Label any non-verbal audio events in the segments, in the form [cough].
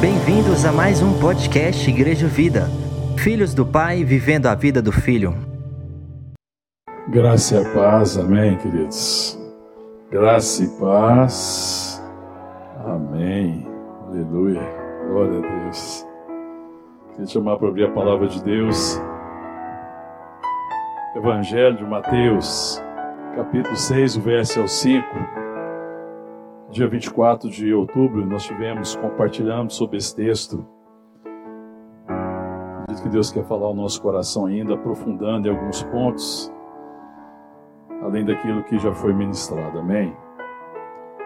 Bem-vindos a mais um podcast Igreja Vida. Filhos do Pai vivendo a vida do Filho. Graça e paz, amém, queridos. Graça e paz, amém, aleluia, glória a Deus. Queria chamar para abrir a palavra de Deus. Evangelho de Mateus, capítulo 6, o verso é o 5. Dia 24 de outubro, nós tivemos compartilhando sobre esse texto. Acredito que Deus quer falar ao nosso coração ainda, aprofundando em alguns pontos, além daquilo que já foi ministrado. Amém?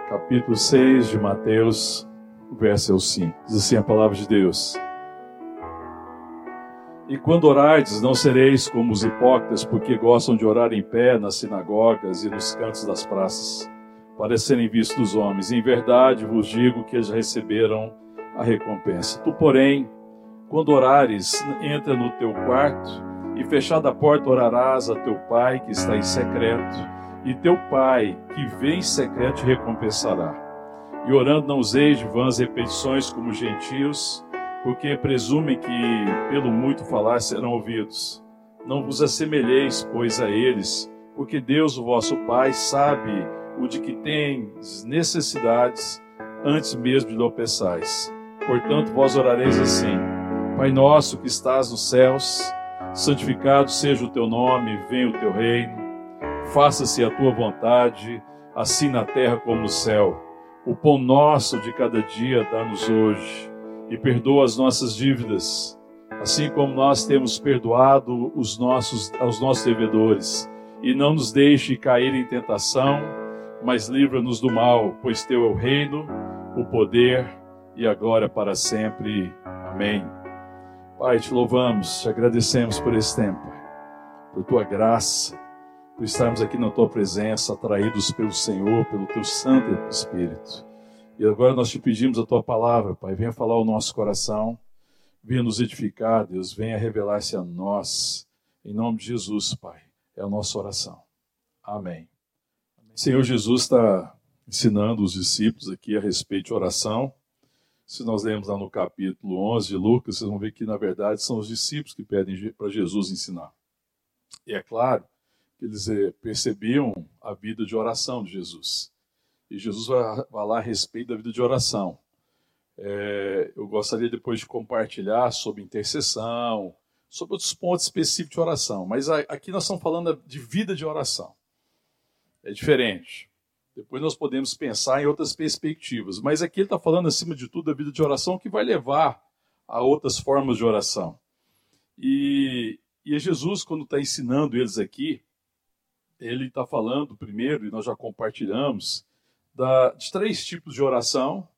Capítulo 6 de Mateus, o verso é o 5. Diz assim a palavra de Deus. E quando orardes, não sereis como os hipócritas, porque gostam de orar em pé nas sinagogas e nos cantos das praças, para serem vistos dos homens. Em verdade vos digo que eles receberam a recompensa. Tu, porém, quando orares, entra no teu quarto e fechada a porta orarás a teu pai que está em secreto, e teu pai que vem em secreto te recompensará. E orando não useis de vãs repetições como gentios, porque presumem que pelo muito falar serão ouvidos. Não vos assemelheis, pois, a eles, porque Deus, o vosso Pai, sabe o de que tens necessidades antes mesmo de lhe peçais. Portanto, vós orareis assim: Pai nosso que estás nos céus, santificado seja o teu nome, venha o teu reino, faça-se a tua vontade, assim na terra como no céu. O pão nosso de cada dia dá-nos hoje e perdoa as nossas dívidas, assim como nós temos perdoado os nossos, aos nossos devedores. E não nos deixe cair em tentação, mas livra-nos do mal, pois teu é o reino, o poder e a glória para sempre. Amém. Pai, te louvamos, te agradecemos por esse tempo, por tua graça, por estarmos aqui na tua presença, atraídos pelo Senhor, pelo teu Santo Espírito. E agora nós te pedimos a tua palavra, Pai. Venha falar ao nosso coração, venha nos edificar, Deus. Venha revelar-se a nós. Em nome de Jesus, Pai. É a nossa oração. Amém. Senhor Jesus está ensinando os discípulos aqui a respeito de oração. Se nós lemos lá no capítulo 11 de Lucas, vocês vão ver que, na verdade, são os discípulos que pedem para Jesus ensinar. E é claro que eles eh, percebiam a vida de oração de Jesus. E Jesus vai falar a respeito da vida de oração. É, eu gostaria depois de compartilhar sobre intercessão, sobre outros pontos específicos de oração, mas aqui nós estamos falando de vida de oração. É diferente. Depois nós podemos pensar em outras perspectivas, mas aqui ele está falando acima de tudo da vida de oração que vai levar a outras formas de oração. E, e Jesus, quando está ensinando eles aqui, ele está falando primeiro, e nós já compartilhamos, da, de três tipos de oração.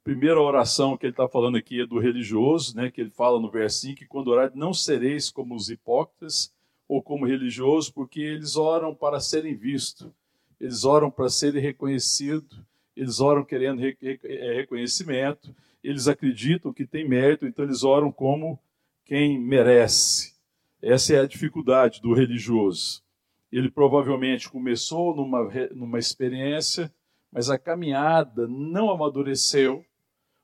A primeira oração que ele está falando aqui é do religioso, né, que ele fala no versinho que quando orar não sereis como os hipócritas ou como religiosos, porque eles oram para serem vistos, eles oram para serem reconhecidos, eles oram querendo re é, reconhecimento, eles acreditam que tem mérito, então eles oram como quem merece. Essa é a dificuldade do religioso. Ele provavelmente começou numa, numa experiência mas a caminhada não amadureceu,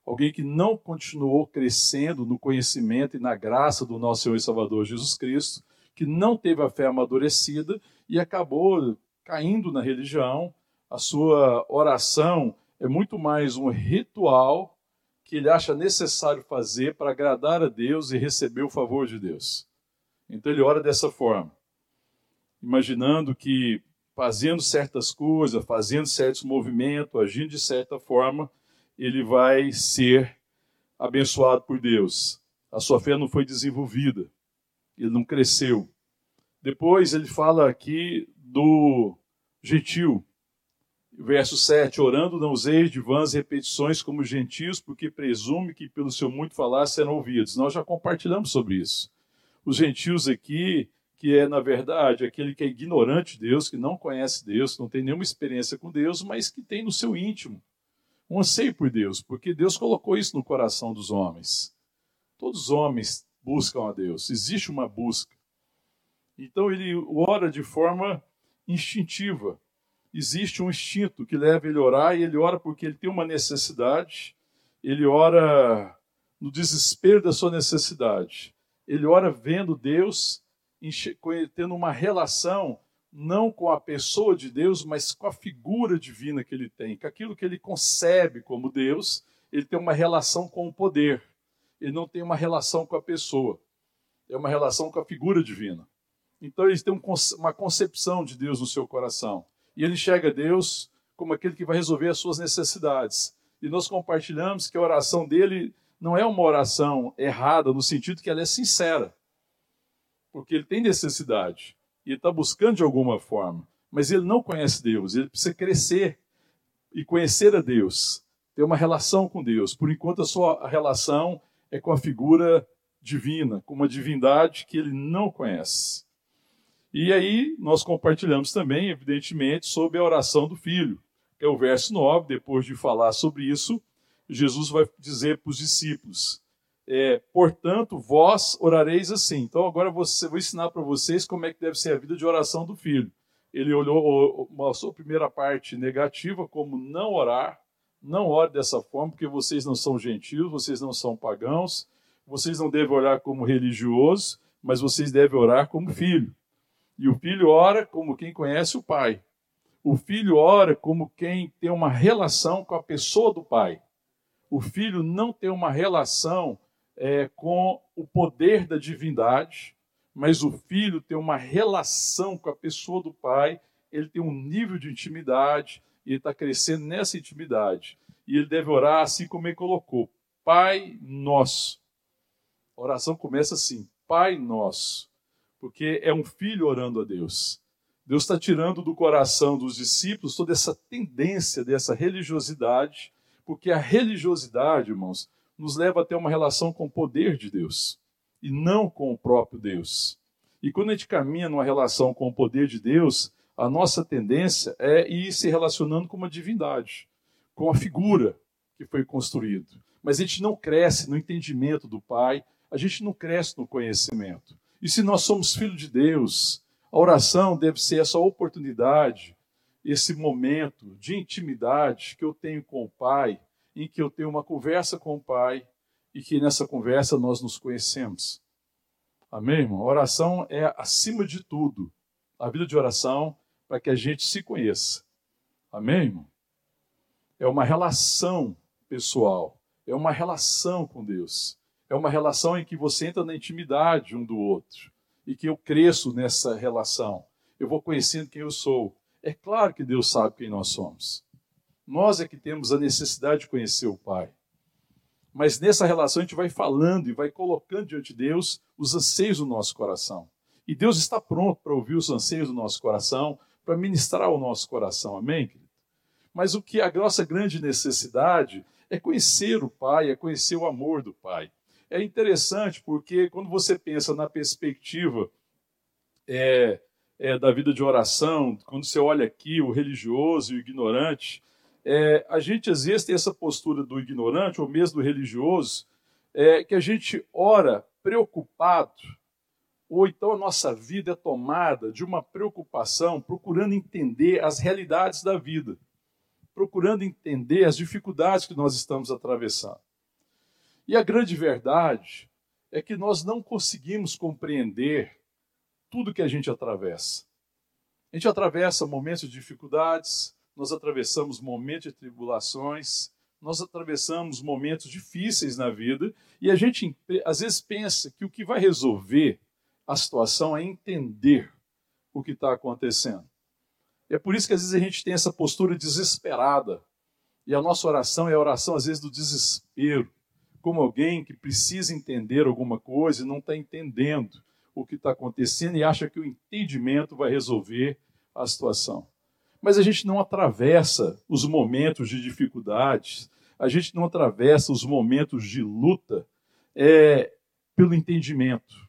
alguém que não continuou crescendo no conhecimento e na graça do nosso Senhor e Salvador Jesus Cristo, que não teve a fé amadurecida e acabou caindo na religião, a sua oração é muito mais um ritual que ele acha necessário fazer para agradar a Deus e receber o favor de Deus. Então ele ora dessa forma, imaginando que fazendo certas coisas, fazendo certos movimentos, agindo de certa forma, ele vai ser abençoado por Deus. A sua fé não foi desenvolvida, ele não cresceu. Depois ele fala aqui do gentil. Verso 7: Orando não useis de vãs repetições como gentios, porque presume que pelo seu muito falar serão ouvidos. Nós já compartilhamos sobre isso. Os gentios aqui que é, na verdade, aquele que é ignorante de Deus, que não conhece Deus, não tem nenhuma experiência com Deus, mas que tem no seu íntimo um anseio por Deus, porque Deus colocou isso no coração dos homens. Todos os homens buscam a Deus, existe uma busca. Então ele ora de forma instintiva. Existe um instinto que leva ele a orar e ele ora porque ele tem uma necessidade, ele ora no desespero da sua necessidade. Ele ora vendo Deus, tendo uma relação não com a pessoa de Deus, mas com a figura divina que ele tem, com aquilo que ele concebe como Deus, ele tem uma relação com o poder. Ele não tem uma relação com a pessoa. É uma relação com a figura divina. Então ele tem uma concepção de Deus no seu coração. E ele enxerga Deus como aquele que vai resolver as suas necessidades. E nós compartilhamos que a oração dele não é uma oração errada no sentido que ela é sincera. Porque ele tem necessidade e está buscando de alguma forma, mas ele não conhece Deus, ele precisa crescer e conhecer a Deus, ter uma relação com Deus. Por enquanto, a sua relação é com a figura divina, com uma divindade que ele não conhece. E aí nós compartilhamos também, evidentemente, sobre a oração do filho, que é o verso 9, depois de falar sobre isso, Jesus vai dizer para os discípulos: é, portanto, vós orareis assim. Então, agora você, vou ensinar para vocês como é que deve ser a vida de oração do filho. Ele olhou, a primeira parte negativa, como não orar. Não ore dessa forma, porque vocês não são gentios, vocês não são pagãos, vocês não devem orar como religiosos, mas vocês devem orar como filho. E o filho ora como quem conhece o pai. O filho ora como quem tem uma relação com a pessoa do pai. O filho não tem uma relação é, com o poder da divindade, mas o filho tem uma relação com a pessoa do pai, ele tem um nível de intimidade, e ele está crescendo nessa intimidade. E ele deve orar assim como ele colocou: Pai nosso. A oração começa assim: Pai nosso. Porque é um filho orando a Deus. Deus está tirando do coração dos discípulos toda essa tendência dessa religiosidade, porque a religiosidade, irmãos, nos leva a ter uma relação com o poder de Deus e não com o próprio Deus. E quando a gente caminha numa relação com o poder de Deus, a nossa tendência é ir se relacionando com uma divindade, com a figura que foi construída. Mas a gente não cresce no entendimento do Pai, a gente não cresce no conhecimento. E se nós somos filhos de Deus, a oração deve ser essa oportunidade, esse momento de intimidade que eu tenho com o Pai, em que eu tenho uma conversa com o Pai e que nessa conversa nós nos conhecemos. Amém, irmão? A oração é acima de tudo. A vida de oração para que a gente se conheça. Amém, irmão? É uma relação pessoal. É uma relação com Deus. É uma relação em que você entra na intimidade um do outro. E que eu cresço nessa relação. Eu vou conhecendo quem eu sou. É claro que Deus sabe quem nós somos. Nós é que temos a necessidade de conhecer o Pai. Mas nessa relação a gente vai falando e vai colocando diante de Deus os anseios do nosso coração. E Deus está pronto para ouvir os anseios do nosso coração, para ministrar o nosso coração. Amém, querido? Mas o que a nossa grande necessidade é conhecer o Pai, é conhecer o amor do Pai. É interessante porque quando você pensa na perspectiva é, é, da vida de oração, quando você olha aqui o religioso e o ignorante, é, a gente às vezes tem essa postura do ignorante ou mesmo do religioso, é, que a gente ora preocupado, ou então a nossa vida é tomada de uma preocupação procurando entender as realidades da vida, procurando entender as dificuldades que nós estamos atravessando. E a grande verdade é que nós não conseguimos compreender tudo que a gente atravessa. A gente atravessa momentos de dificuldades, nós atravessamos momentos de tribulações, nós atravessamos momentos difíceis na vida e a gente às vezes pensa que o que vai resolver a situação é entender o que está acontecendo. E é por isso que às vezes a gente tem essa postura desesperada. E a nossa oração é a oração, às vezes, do desespero. Como alguém que precisa entender alguma coisa e não está entendendo o que está acontecendo e acha que o entendimento vai resolver a situação mas a gente não atravessa os momentos de dificuldades, a gente não atravessa os momentos de luta é, pelo entendimento.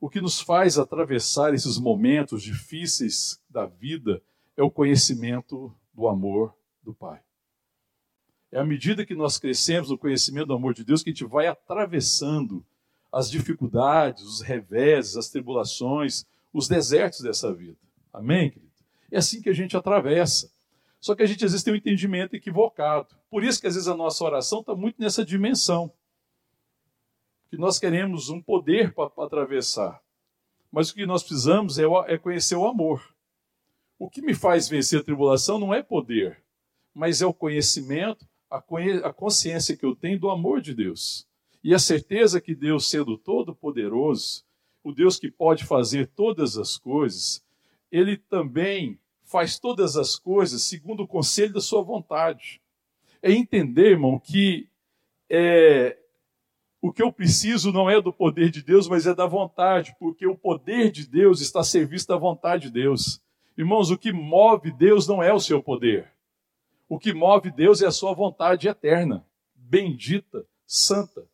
O que nos faz atravessar esses momentos difíceis da vida é o conhecimento do amor do Pai. É à medida que nós crescemos no conhecimento do amor de Deus que a gente vai atravessando as dificuldades, os reveses, as tribulações, os desertos dessa vida. Amém, querido? É assim que a gente atravessa. Só que a gente às vezes tem um entendimento equivocado. Por isso que às vezes a nossa oração está muito nessa dimensão. Que nós queremos um poder para atravessar. Mas o que nós precisamos é, é conhecer o amor. O que me faz vencer a tribulação não é poder, mas é o conhecimento, a, a consciência que eu tenho do amor de Deus. E a certeza que Deus, sendo todo-poderoso, o Deus que pode fazer todas as coisas, ele também faz todas as coisas segundo o conselho da sua vontade. É entender, irmão, que é, o que eu preciso não é do poder de Deus, mas é da vontade, porque o poder de Deus está a serviço da vontade de Deus. Irmãos, o que move Deus não é o seu poder. O que move Deus é a sua vontade eterna, bendita, santa.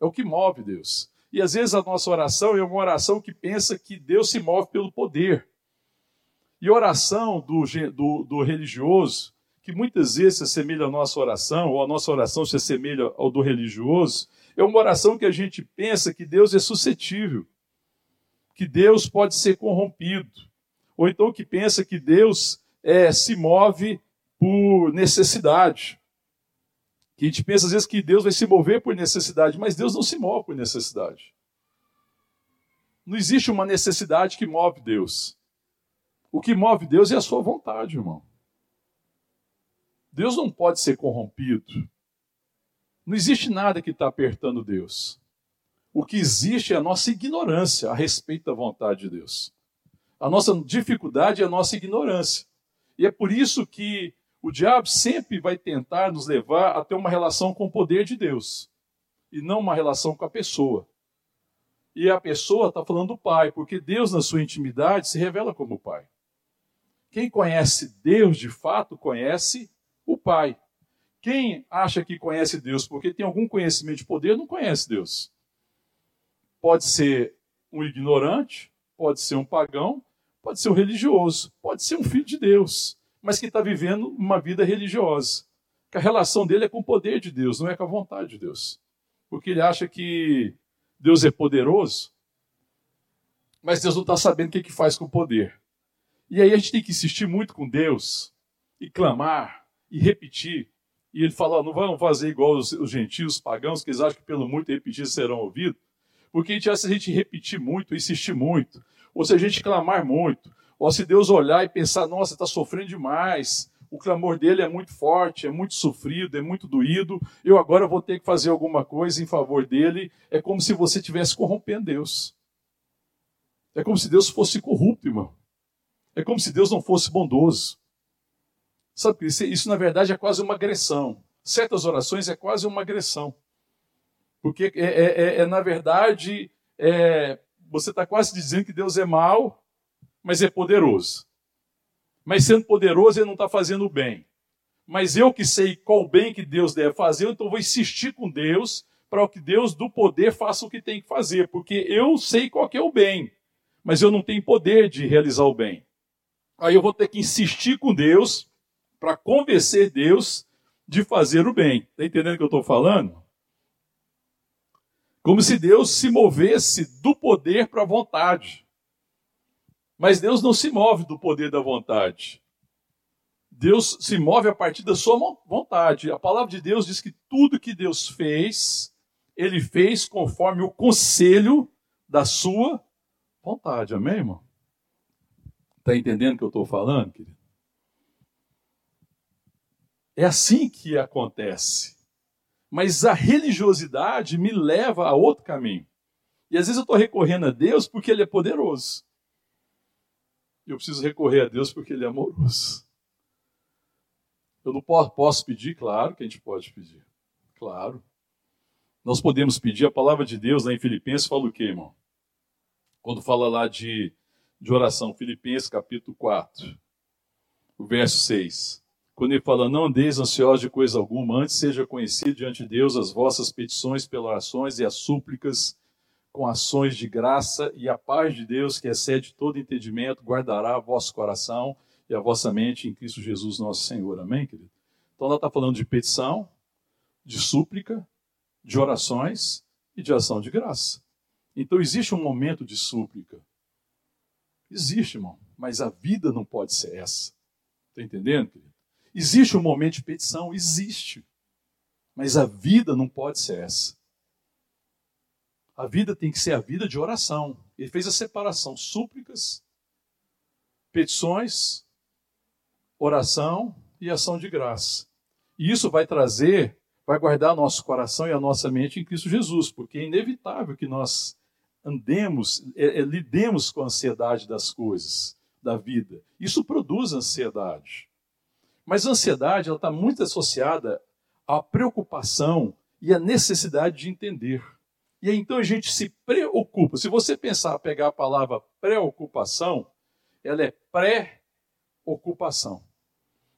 É o que move Deus. E às vezes a nossa oração é uma oração que pensa que Deus se move pelo poder. E oração do, do, do religioso, que muitas vezes se assemelha à nossa oração, ou a nossa oração se assemelha ao do religioso, é uma oração que a gente pensa que Deus é suscetível, que Deus pode ser corrompido, ou então que pensa que Deus é, se move por necessidade. Que a gente pensa às vezes que Deus vai se mover por necessidade, mas Deus não se move por necessidade. Não existe uma necessidade que move Deus. O que move Deus é a sua vontade, irmão. Deus não pode ser corrompido. Não existe nada que está apertando Deus. O que existe é a nossa ignorância a respeito da vontade de Deus. A nossa dificuldade é a nossa ignorância. E é por isso que o diabo sempre vai tentar nos levar a ter uma relação com o poder de Deus e não uma relação com a pessoa. E a pessoa está falando do Pai, porque Deus, na sua intimidade, se revela como Pai. Quem conhece Deus de fato conhece o Pai. Quem acha que conhece Deus porque tem algum conhecimento de poder não conhece Deus. Pode ser um ignorante, pode ser um pagão, pode ser um religioso, pode ser um filho de Deus, mas que está vivendo uma vida religiosa. Que a relação dele é com o poder de Deus, não é com a vontade de Deus. Porque ele acha que Deus é poderoso, mas Deus não está sabendo o que, que faz com o poder. E aí a gente tem que insistir muito com Deus e clamar e repetir e ele fala: não vão fazer igual os, os gentios, os pagãos, que eles acham que pelo muito repetir serão ouvidos. Porque a gente se a gente repetir muito, insistir muito, ou se a gente clamar muito, ou se Deus olhar e pensar: nossa, está sofrendo demais, o clamor dele é muito forte, é muito sofrido, é muito doído, eu agora vou ter que fazer alguma coisa em favor dele. É como se você estivesse corrompendo Deus. É como se Deus fosse corrupto, irmão. É como se Deus não fosse bondoso. Sabe, isso, isso na verdade é quase uma agressão. Certas orações é quase uma agressão. Porque é, é, é, é na verdade, é, você está quase dizendo que Deus é mau, mas é poderoso. Mas sendo poderoso, ele não está fazendo o bem. Mas eu que sei qual bem que Deus deve fazer, então vou insistir com Deus para que Deus do poder faça o que tem que fazer, porque eu sei qual é o bem, mas eu não tenho poder de realizar o bem. Aí eu vou ter que insistir com Deus para convencer Deus de fazer o bem. Está entendendo o que eu estou falando? Como se Deus se movesse do poder para a vontade. Mas Deus não se move do poder da vontade. Deus se move a partir da sua vontade. A palavra de Deus diz que tudo que Deus fez, ele fez conforme o conselho da sua vontade. Amém, irmão? Está entendendo o que eu estou falando, querido? É assim que acontece. Mas a religiosidade me leva a outro caminho. E às vezes eu estou recorrendo a Deus porque Ele é poderoso. Eu preciso recorrer a Deus porque Ele é amoroso. Eu não posso, pedir, claro que a gente pode pedir. Claro. Nós podemos pedir, a palavra de Deus lá em Filipenses fala o quê, irmão? Quando fala lá de, de oração, Filipenses capítulo 4, o verso 6 quando ele fala, não andeis ansiosos de coisa alguma, antes seja conhecido diante de Deus as vossas petições pelas orações e as súplicas com ações de graça, e a paz de Deus, que excede todo entendimento, guardará vosso coração e a vossa mente em Cristo Jesus nosso Senhor. Amém, querido? Então ela está falando de petição, de súplica, de orações e de ação de graça. Então existe um momento de súplica. Existe, irmão. Mas a vida não pode ser essa. Está entendendo, querido? Existe um momento de petição? Existe. Mas a vida não pode ser essa. A vida tem que ser a vida de oração. Ele fez a separação: súplicas, petições, oração e ação de graça. E isso vai trazer, vai guardar nosso coração e a nossa mente em Cristo Jesus, porque é inevitável que nós andemos, é, é, lidemos com a ansiedade das coisas, da vida. Isso produz ansiedade. Mas a ansiedade está muito associada à preocupação e à necessidade de entender. E então a gente se preocupa. Se você pensar, pegar a palavra preocupação, ela é pré-ocupação.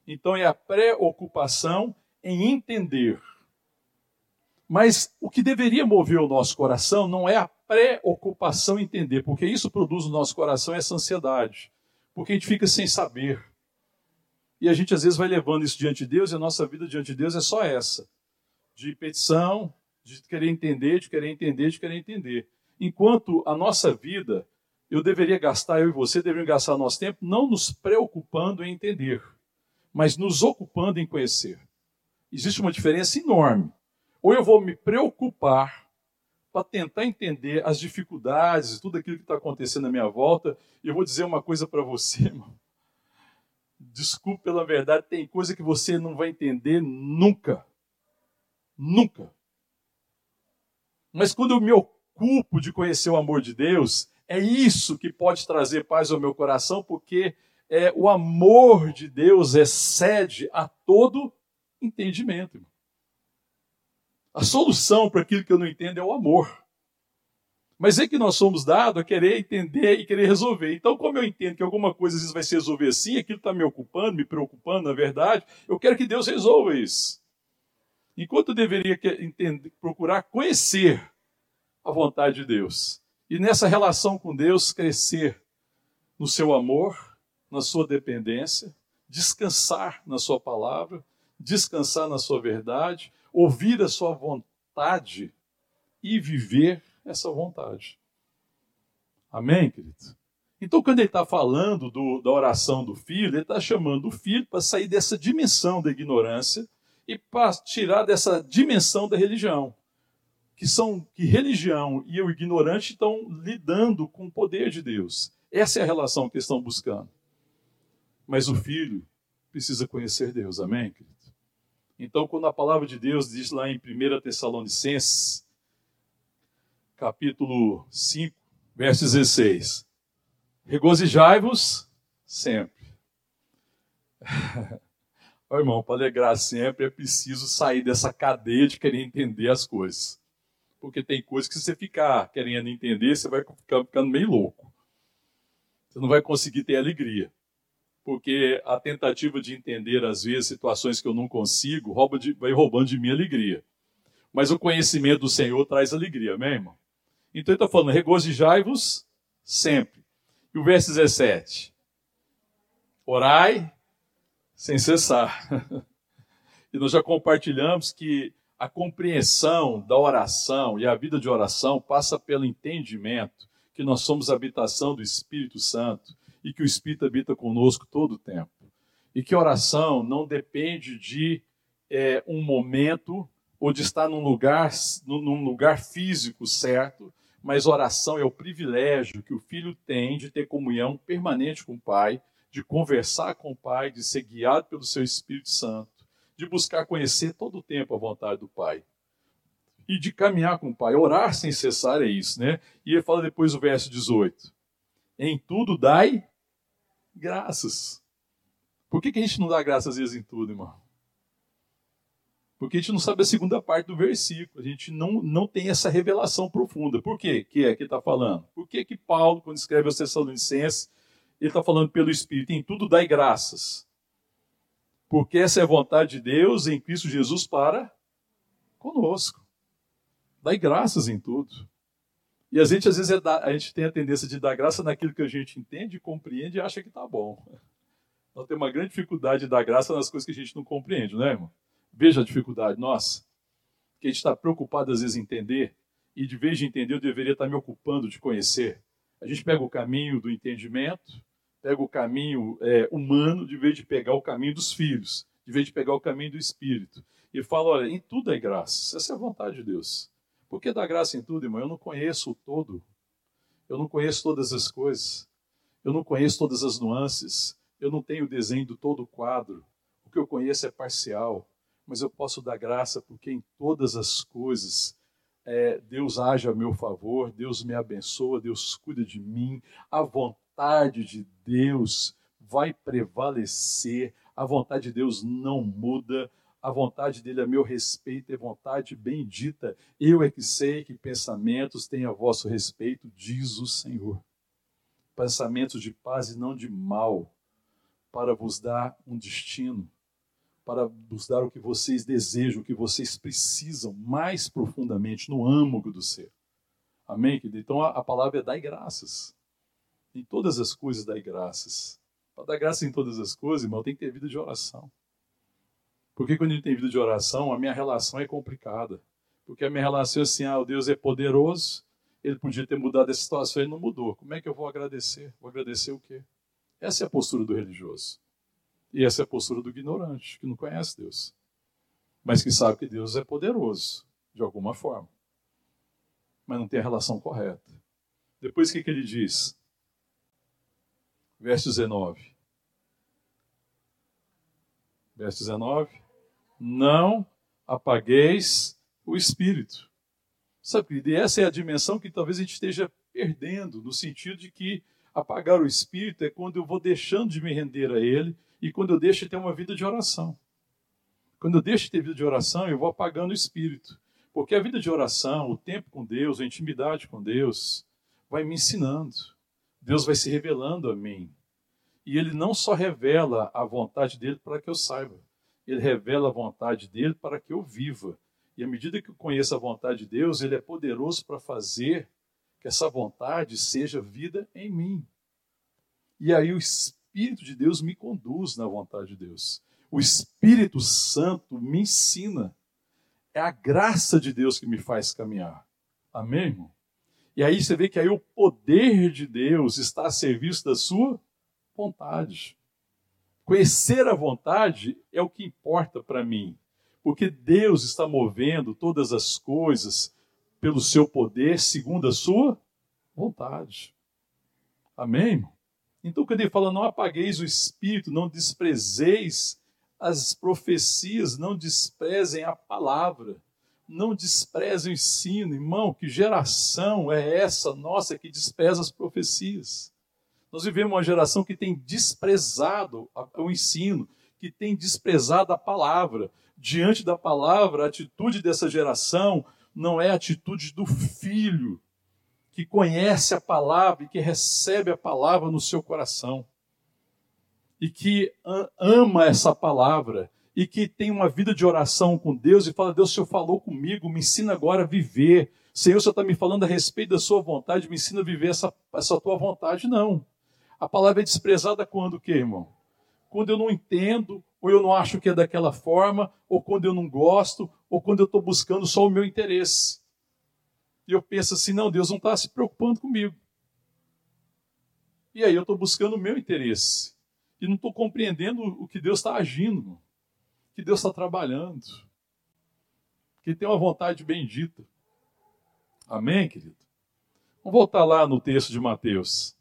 Então é a preocupação em entender. Mas o que deveria mover o nosso coração não é a preocupação entender, porque isso produz no nosso coração essa ansiedade. Porque a gente fica sem saber. E a gente às vezes vai levando isso diante de Deus e a nossa vida diante de Deus é só essa: de petição, de querer entender, de querer entender, de querer entender. Enquanto a nossa vida, eu deveria gastar, eu e você deveríamos gastar nosso tempo não nos preocupando em entender, mas nos ocupando em conhecer. Existe uma diferença enorme. Ou eu vou me preocupar para tentar entender as dificuldades, tudo aquilo que está acontecendo à minha volta, e eu vou dizer uma coisa para você, [laughs] irmão. Desculpe pela verdade, tem coisa que você não vai entender nunca. Nunca. Mas quando eu me ocupo de conhecer o amor de Deus, é isso que pode trazer paz ao meu coração, porque é, o amor de Deus excede a todo entendimento. A solução para aquilo que eu não entendo é o amor. Mas é que nós somos dados a querer entender e querer resolver. Então, como eu entendo que alguma coisa às vezes vai se resolver assim, aquilo está me ocupando, me preocupando, na verdade, eu quero que Deus resolva isso. Enquanto eu deveria entender, procurar conhecer a vontade de Deus. E nessa relação com Deus, crescer no seu amor, na sua dependência, descansar na sua palavra, descansar na sua verdade, ouvir a sua vontade e viver essa vontade. Amém, querido? Então, quando ele está falando do, da oração do filho, ele está chamando o filho para sair dessa dimensão da ignorância e para tirar dessa dimensão da religião que são que religião e o ignorante estão lidando com o poder de Deus. Essa é a relação que estão buscando. Mas o filho precisa conhecer Deus, amém, querido? Então, quando a palavra de Deus diz lá em 1 Tessalonicenses, capítulo 5, verso 16: Regozijai-vos sempre. [laughs] oh, irmão, para alegrar sempre é preciso sair dessa cadeia de querer entender as coisas porque tem coisas que se você ficar querendo entender, você vai ficar ficando meio louco. Você não vai conseguir ter alegria. Porque a tentativa de entender, às vezes, situações que eu não consigo, rouba de, vai roubando de mim alegria. Mas o conhecimento do Senhor traz alegria, amém, irmão? Então ele está falando, regozijai-vos sempre. E o verso 17. Orai sem cessar. [laughs] e nós já compartilhamos que a compreensão da oração e a vida de oração passa pelo entendimento que nós somos habitação do Espírito Santo e que o Espírito habita conosco todo o tempo. E que oração não depende de é, um momento ou de estar num lugar, num lugar físico certo, mas oração é o privilégio que o filho tem de ter comunhão permanente com o Pai, de conversar com o Pai, de ser guiado pelo seu Espírito Santo de buscar conhecer todo o tempo a vontade do Pai. E de caminhar com o Pai. Orar sem cessar é isso, né? E ele fala depois o verso 18: Em tudo dai graças. Por que, que a gente não dá graças às vezes em tudo, irmão? Porque a gente não sabe a segunda parte do versículo. A gente não, não tem essa revelação profunda. Por quê? que é que está falando? Por que, que Paulo, quando escreve aos Tessalonicenses, ele está falando pelo Espírito? Em tudo dai graças porque essa é a vontade de Deus em Cristo Jesus para conosco. Dai graças em tudo. E a gente, às vezes, é da, a gente tem a tendência de dar graça naquilo que a gente entende, compreende e acha que está bom. Nós temos uma grande dificuldade de dar graça nas coisas que a gente não compreende, não é, irmão? Veja a dificuldade nossa. Que a gente está preocupado, às vezes, em entender, e de vez de entender, eu deveria estar me ocupando de conhecer. A gente pega o caminho do entendimento, pega o caminho é, humano de vez de pegar o caminho dos filhos, de vez de pegar o caminho do Espírito. E fala: olha, em tudo é graça. Essa é a vontade de Deus. Por que dá graça em tudo, irmão? Eu não conheço o todo. Eu não conheço todas as coisas. Eu não conheço todas as nuances. Eu não tenho o desenho do todo o quadro. O que eu conheço é parcial. Mas eu posso dar graça porque em todas as coisas é, Deus age a meu favor, Deus me abençoa, Deus cuida de mim, a vontade de Deus vai prevalecer, a vontade de Deus não muda, a vontade dele a meu respeito é vontade bendita. Eu é que sei que pensamentos têm a vosso respeito, diz o Senhor. Pensamentos de paz e não de mal, para vos dar um destino para nos dar o que vocês desejam, o que vocês precisam mais profundamente no âmago do ser. Amém, querido? Então a, a palavra é dar graças. Em todas as coisas, dar graças. Para dar graça em todas as coisas, irmão, tem que ter vida de oração. Porque quando a gente tem vida de oração, a minha relação é complicada. Porque a minha relação é assim: ah, o Deus é poderoso, ele podia ter mudado essa situação, ele não mudou. Como é que eu vou agradecer? Vou agradecer o quê? Essa é a postura do religioso. E essa é a postura do ignorante, que não conhece Deus, mas que sabe que Deus é poderoso, de alguma forma, mas não tem a relação correta. Depois o que, que ele diz? Verso 19. Verso 19. Não apagueis o espírito. Sabe, querido, e essa é a dimensão que talvez a gente esteja perdendo, no sentido de que apagar o espírito é quando eu vou deixando de me render a ele e quando eu deixo de ter uma vida de oração. Quando eu deixo de ter vida de oração, eu vou apagando o espírito. Porque a vida de oração, o tempo com Deus, a intimidade com Deus, vai me ensinando. Deus vai se revelando a mim. E ele não só revela a vontade dele para que eu saiba, ele revela a vontade dele para que eu viva. E à medida que eu conheço a vontade de Deus, ele é poderoso para fazer que essa vontade seja vida em mim. E aí o Espírito de Deus me conduz na vontade de Deus. O Espírito Santo me ensina. É a graça de Deus que me faz caminhar. Amém, irmão? E aí você vê que aí o poder de Deus está a serviço da sua vontade. Conhecer a vontade é o que importa para mim, porque Deus está movendo todas as coisas pelo seu poder, segundo a sua vontade. Amém? Irmão? Então, quando ele fala, não apagueis o espírito, não desprezeis as profecias, não desprezem a palavra, não desprezem o ensino. Irmão, que geração é essa nossa que despreza as profecias? Nós vivemos uma geração que tem desprezado o ensino, que tem desprezado a palavra. Diante da palavra, a atitude dessa geração não é a atitude do filho, que conhece a palavra e que recebe a palavra no seu coração, e que ama essa palavra, e que tem uma vida de oração com Deus e fala: Deus, o Senhor falou comigo, me ensina agora a viver. Senhor, o Senhor está me falando a respeito da sua vontade, me ensina a viver essa, essa tua vontade. Não. A palavra é desprezada quando o quê, irmão? Quando eu não entendo, ou eu não acho que é daquela forma, ou quando eu não gosto, ou quando eu estou buscando só o meu interesse. E eu penso assim: não, Deus não está se preocupando comigo. E aí eu estou buscando o meu interesse. E não estou compreendendo o que Deus está agindo, que Deus está trabalhando. Que tem uma vontade bendita. Amém, querido? Vamos voltar lá no texto de Mateus.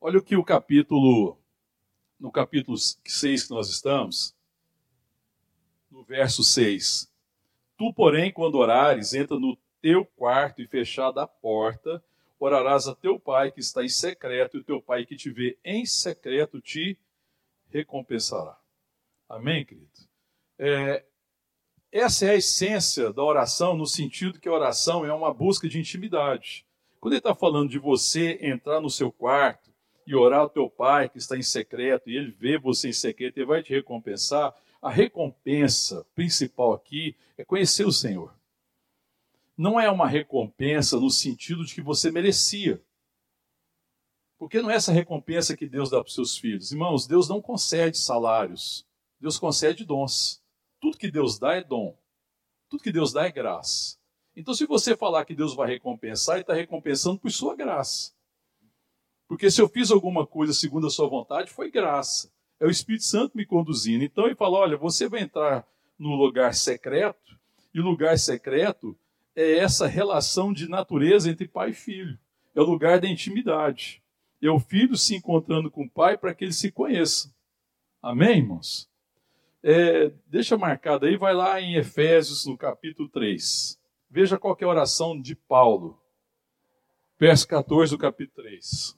Olha o que o capítulo, no capítulo 6 que nós estamos, no verso 6. Tu, porém, quando orares, entra no teu quarto e fechada a porta, orarás a teu pai que está em secreto, e teu pai que te vê em secreto te recompensará. Amém, querido? É, essa é a essência da oração, no sentido que a oração é uma busca de intimidade. Quando ele está falando de você entrar no seu quarto e orar ao teu pai que está em secreto, e ele vê você em secreto e vai te recompensar, a recompensa principal aqui é conhecer o Senhor não é uma recompensa no sentido de que você merecia. Porque não é essa recompensa que Deus dá para os seus filhos. Irmãos, Deus não concede salários. Deus concede dons. Tudo que Deus dá é dom. Tudo que Deus dá é graça. Então, se você falar que Deus vai recompensar, Ele está recompensando por sua graça. Porque se eu fiz alguma coisa segundo a sua vontade, foi graça. É o Espírito Santo me conduzindo. Então ele fala: olha, você vai entrar no lugar secreto, e o lugar secreto é essa relação de natureza entre pai e filho. É o lugar da intimidade. É o filho se encontrando com o pai para que ele se conheça. Amém, irmãos? É, deixa marcado aí, vai lá em Efésios, no capítulo 3. Veja qual é a oração de Paulo. Verso 14 do capítulo 3.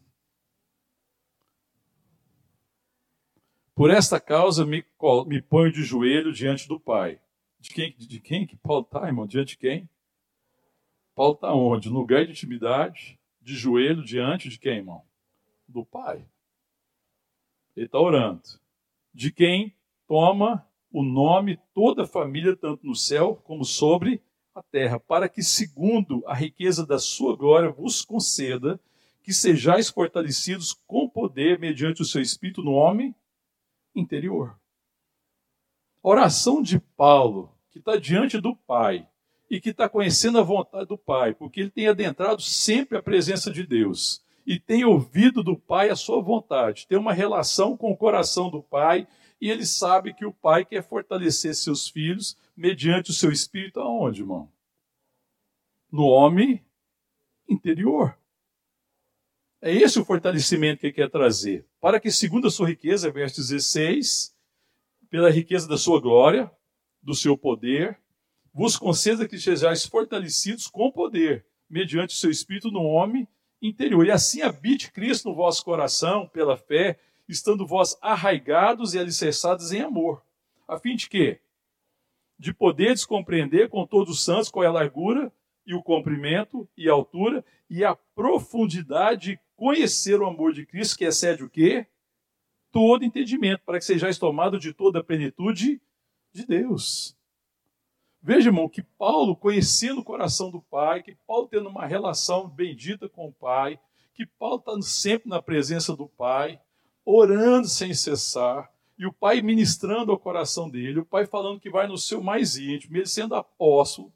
Por esta causa me, me ponho de joelho diante do Pai. De quem, de quem que Paulo está, irmão? Diante de quem? Paulo está onde? No lugar de intimidade, de joelho diante de quem, irmão? Do Pai. Ele está orando. De quem toma o nome toda a família, tanto no céu como sobre a terra, para que, segundo a riqueza da sua glória, vos conceda que sejais fortalecidos com poder mediante o seu Espírito no homem interior. A oração de Paulo, que está diante do Pai e que está conhecendo a vontade do Pai, porque ele tem adentrado sempre a presença de Deus e tem ouvido do Pai a sua vontade, tem uma relação com o coração do Pai e ele sabe que o Pai quer fortalecer seus filhos mediante o seu espírito aonde, irmão? No homem interior. É esse o fortalecimento que ele quer trazer. Para que, segundo a sua riqueza, verso 16, pela riqueza da sua glória, do seu poder, vos conceda que sejais fortalecidos com poder, mediante o seu espírito no homem interior. E assim habite Cristo no vosso coração, pela fé, estando vós arraigados e alicerçados em amor. A fim de quê? De poderes compreender com todos os santos qual é a largura e o comprimento e a altura e a profundidade conhecer o amor de Cristo, que excede o quê? Todo entendimento, para que sejais tomado de toda a plenitude de Deus. Veja, irmão, que Paulo, conhecendo o coração do Pai, que Paulo tendo uma relação bendita com o Pai, que Paulo está sempre na presença do Pai, orando sem cessar, e o Pai ministrando ao coração dele, o Pai falando que vai no seu mais íntimo, ele sendo apóstolo,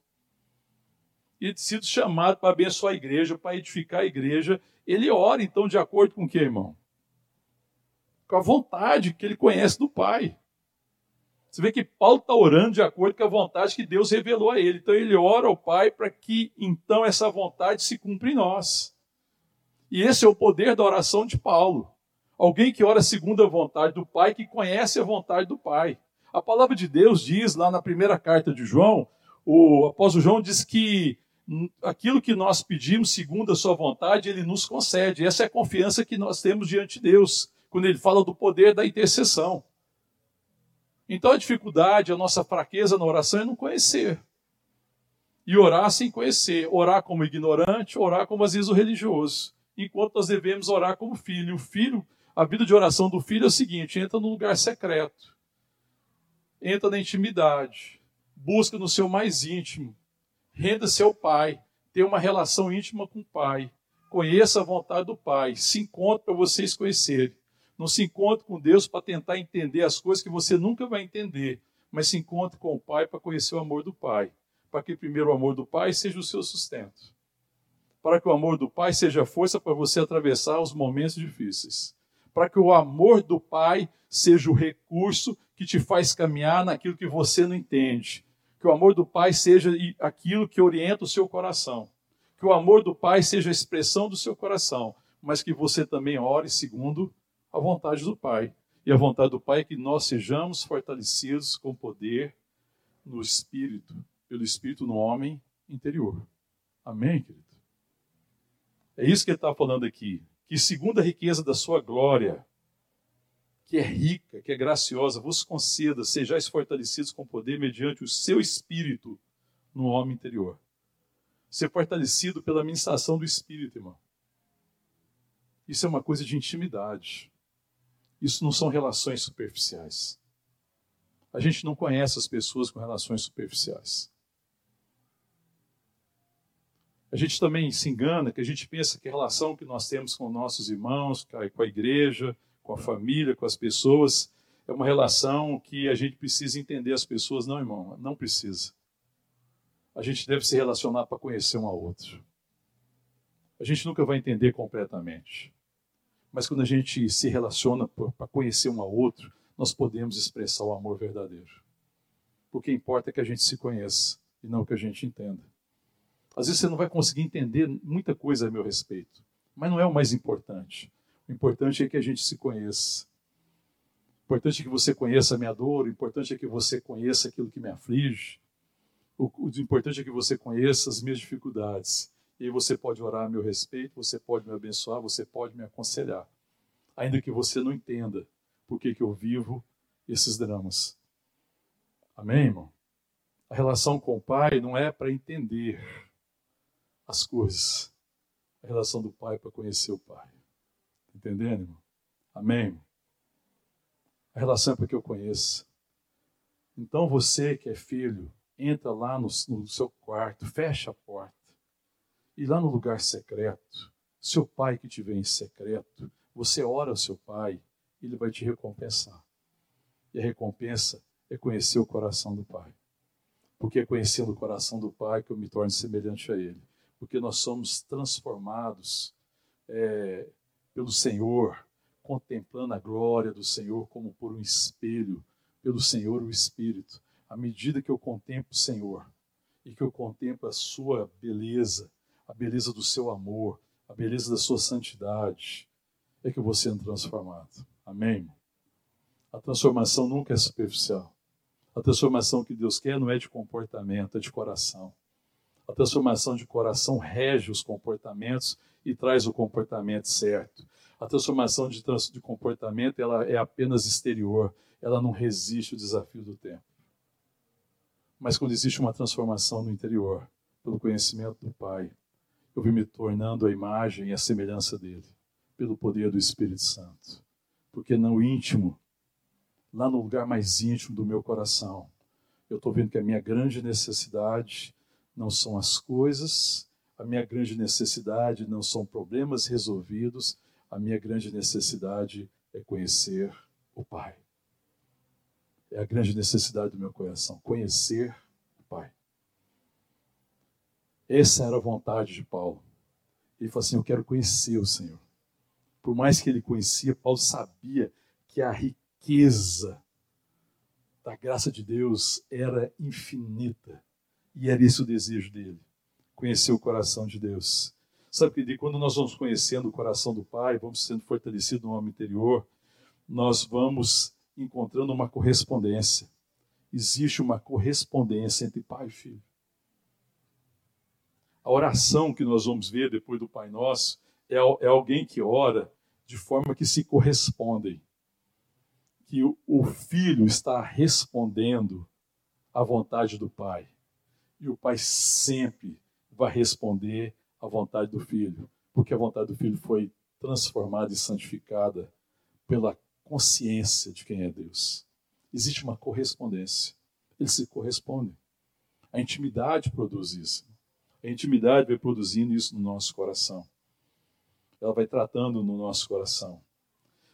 e sido chamado para abençoar a igreja, para edificar a igreja, ele ora então de acordo com o que, irmão? Com a vontade que ele conhece do Pai. Você vê que Paulo está orando de acordo com a vontade que Deus revelou a ele. Então ele ora ao Pai para que então essa vontade se cumpra em nós. E esse é o poder da oração de Paulo. Alguém que ora segundo a vontade do Pai, que conhece a vontade do Pai. A palavra de Deus diz lá na primeira carta de João, o apóstolo João diz que aquilo que nós pedimos segundo a sua vontade, ele nos concede. Essa é a confiança que nós temos diante de Deus, quando ele fala do poder da intercessão. Então a dificuldade, a nossa fraqueza na oração é não conhecer. E orar sem conhecer. Orar como ignorante, orar como às vezes o religioso. Enquanto nós devemos orar como filho. O filho, a vida de oração do filho é o seguinte: entra no lugar secreto, entra na intimidade, busca no seu mais íntimo, Renda-se ao Pai, tenha uma relação íntima com o Pai, conheça a vontade do Pai, se encontre para vocês conhecerem. Não se encontre com Deus para tentar entender as coisas que você nunca vai entender, mas se encontre com o Pai para conhecer o amor do Pai, para que primeiro o amor do Pai seja o seu sustento, para que o amor do Pai seja força para você atravessar os momentos difíceis, para que o amor do Pai seja o recurso que te faz caminhar naquilo que você não entende, que o amor do Pai seja aquilo que orienta o seu coração. Que o amor do Pai seja a expressão do seu coração, mas que você também ore segundo a vontade do Pai. E a vontade do Pai é que nós sejamos fortalecidos com poder no Espírito, pelo Espírito no homem interior. Amém, querido? É isso que ele está falando aqui. Que segundo a riqueza da sua glória, que é rica, que é graciosa, vos conceda, sejais fortalecidos com poder mediante o seu espírito no homem interior. Ser fortalecido pela ministração do espírito, irmão. Isso é uma coisa de intimidade. Isso não são relações superficiais. A gente não conhece as pessoas com relações superficiais. A gente também se engana que a gente pensa que a relação que nós temos com nossos irmãos, com a igreja, com a família, com as pessoas. É uma relação que a gente precisa entender as pessoas. Não, irmão, não precisa. A gente deve se relacionar para conhecer um ao outro. A gente nunca vai entender completamente. Mas quando a gente se relaciona para conhecer um ao outro, nós podemos expressar o amor verdadeiro. O que importa é que a gente se conheça e não que a gente entenda. Às vezes você não vai conseguir entender muita coisa a meu respeito, mas não é o mais importante. O importante é que a gente se conheça. O importante é que você conheça a minha dor, o importante é que você conheça aquilo que me aflige. O, o importante é que você conheça as minhas dificuldades. E aí você pode orar a meu respeito, você pode me abençoar, você pode me aconselhar. Ainda que você não entenda por que, que eu vivo esses dramas. Amém, irmão? A relação com o pai não é para entender as coisas. A relação do pai é para conhecer o pai. Entendendo, irmão? Amém? A relação é para que eu conheça. Então você que é filho, entra lá no, no seu quarto, fecha a porta. E lá no lugar secreto, seu pai que te vê em secreto, você ora ao seu pai, ele vai te recompensar. E a recompensa é conhecer o coração do pai. Porque é conhecendo o coração do pai que eu me torno semelhante a ele. Porque nós somos transformados é, pelo Senhor, contemplando a glória do Senhor como por um espelho, pelo Senhor o Espírito. À medida que eu contemplo o Senhor e que eu contemplo a sua beleza, a beleza do seu amor, a beleza da sua santidade, é que eu vou sendo transformado. Amém? A transformação nunca é superficial. A transformação que Deus quer não é de comportamento, é de coração. A transformação de coração rege os comportamentos e traz o comportamento certo. A transformação de, trans, de comportamento ela é apenas exterior, ela não resiste ao desafio do tempo. Mas quando existe uma transformação no interior, pelo conhecimento do Pai, eu vim me tornando a imagem e a semelhança dele, pelo poder do Espírito Santo. Porque no íntimo, lá no lugar mais íntimo do meu coração, eu estou vendo que a minha grande necessidade não são as coisas, a minha grande necessidade não são problemas resolvidos, a minha grande necessidade é conhecer o Pai. É a grande necessidade do meu coração, conhecer o Pai. Essa era a vontade de Paulo. Ele falou assim: Eu quero conhecer o Senhor. Por mais que ele conhecia, Paulo sabia que a riqueza da graça de Deus era infinita. E era esse o desejo dele conhecer o coração de Deus. Sabe que quando nós vamos conhecendo o coração do Pai, vamos sendo fortalecidos no homem interior, nós vamos encontrando uma correspondência. Existe uma correspondência entre pai e filho. A oração que nós vamos ver depois do Pai Nosso é, é alguém que ora de forma que se correspondem. Que o, o filho está respondendo à vontade do Pai. E o Pai sempre vai responder à vontade do filho, porque a vontade do filho foi transformada e santificada pela consciência de quem é Deus. Existe uma correspondência. Eles se correspondem. A intimidade produz isso. A intimidade vai produzindo isso no nosso coração. Ela vai tratando no nosso coração.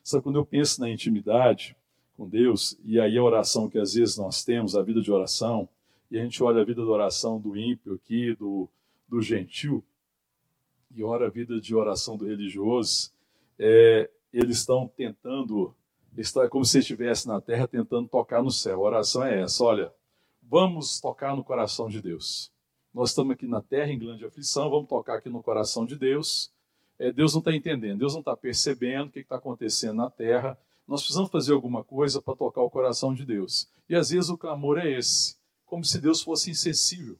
Sabe, quando eu penso na intimidade com Deus, e aí a oração que às vezes nós temos, a vida de oração, e a gente olha a vida de oração do ímpio aqui, do, do gentil, e ora a vida de oração do religioso, é, eles estão tentando, está como se estivesse na terra tentando tocar no céu. A oração é essa: olha, vamos tocar no coração de Deus. Nós estamos aqui na terra em grande aflição, vamos tocar aqui no coração de Deus. É, Deus não está entendendo, Deus não está percebendo o que está acontecendo na terra. Nós precisamos fazer alguma coisa para tocar o coração de Deus. E às vezes o clamor é esse, como se Deus fosse insensível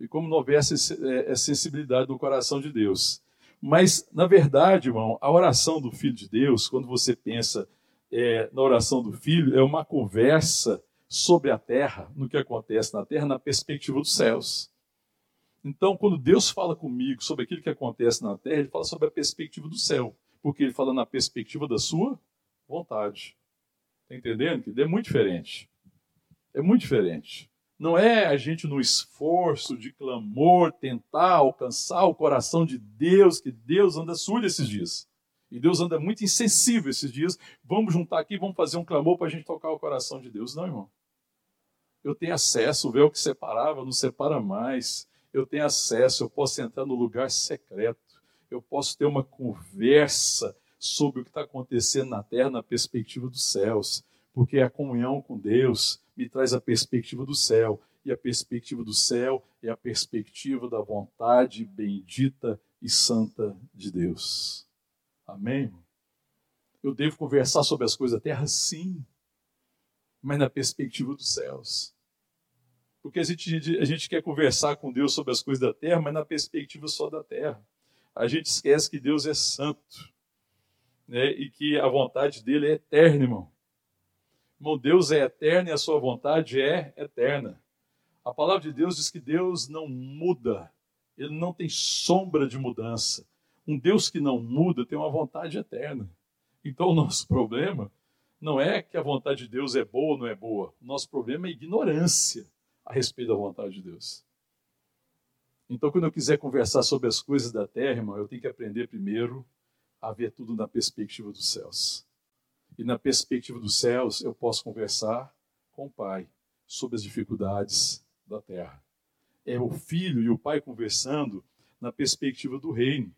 e como não houvesse é, sensibilidade do coração de Deus. Mas, na verdade, irmão, a oração do Filho de Deus, quando você pensa é, na oração do Filho, é uma conversa sobre a terra, no que acontece na terra, na perspectiva dos céus. Então, quando Deus fala comigo sobre aquilo que acontece na terra, ele fala sobre a perspectiva do céu, porque ele fala na perspectiva da sua vontade. Está entendendo? É muito diferente. É muito diferente. Não é a gente no esforço de clamor tentar alcançar o coração de Deus, que Deus anda surdo esses dias. E Deus anda muito insensível esses dias. Vamos juntar aqui, vamos fazer um clamor para a gente tocar o coração de Deus. Não, irmão. Eu tenho acesso, o véu que separava não separa mais. Eu tenho acesso, eu posso entrar no lugar secreto. Eu posso ter uma conversa sobre o que está acontecendo na terra na perspectiva dos céus, porque a comunhão com Deus me traz a perspectiva do céu, e a perspectiva do céu é a perspectiva da vontade bendita e santa de Deus. Amém? Eu devo conversar sobre as coisas da terra? Sim, mas na perspectiva dos céus. Porque a gente, a gente quer conversar com Deus sobre as coisas da terra, mas na perspectiva só da terra. A gente esquece que Deus é santo né? e que a vontade dele é eterna, irmão. Irmão, Deus é eterno e a sua vontade é eterna. A palavra de Deus diz que Deus não muda, ele não tem sombra de mudança. Um Deus que não muda tem uma vontade eterna. Então, o nosso [laughs] problema não é que a vontade de Deus é boa ou não é boa. O nosso problema é ignorância a respeito da vontade de Deus. Então, quando eu quiser conversar sobre as coisas da terra, irmão, eu tenho que aprender primeiro a ver tudo na perspectiva dos céus. E na perspectiva dos céus, eu posso conversar com o Pai sobre as dificuldades da terra. É o filho e o pai conversando na perspectiva do reino.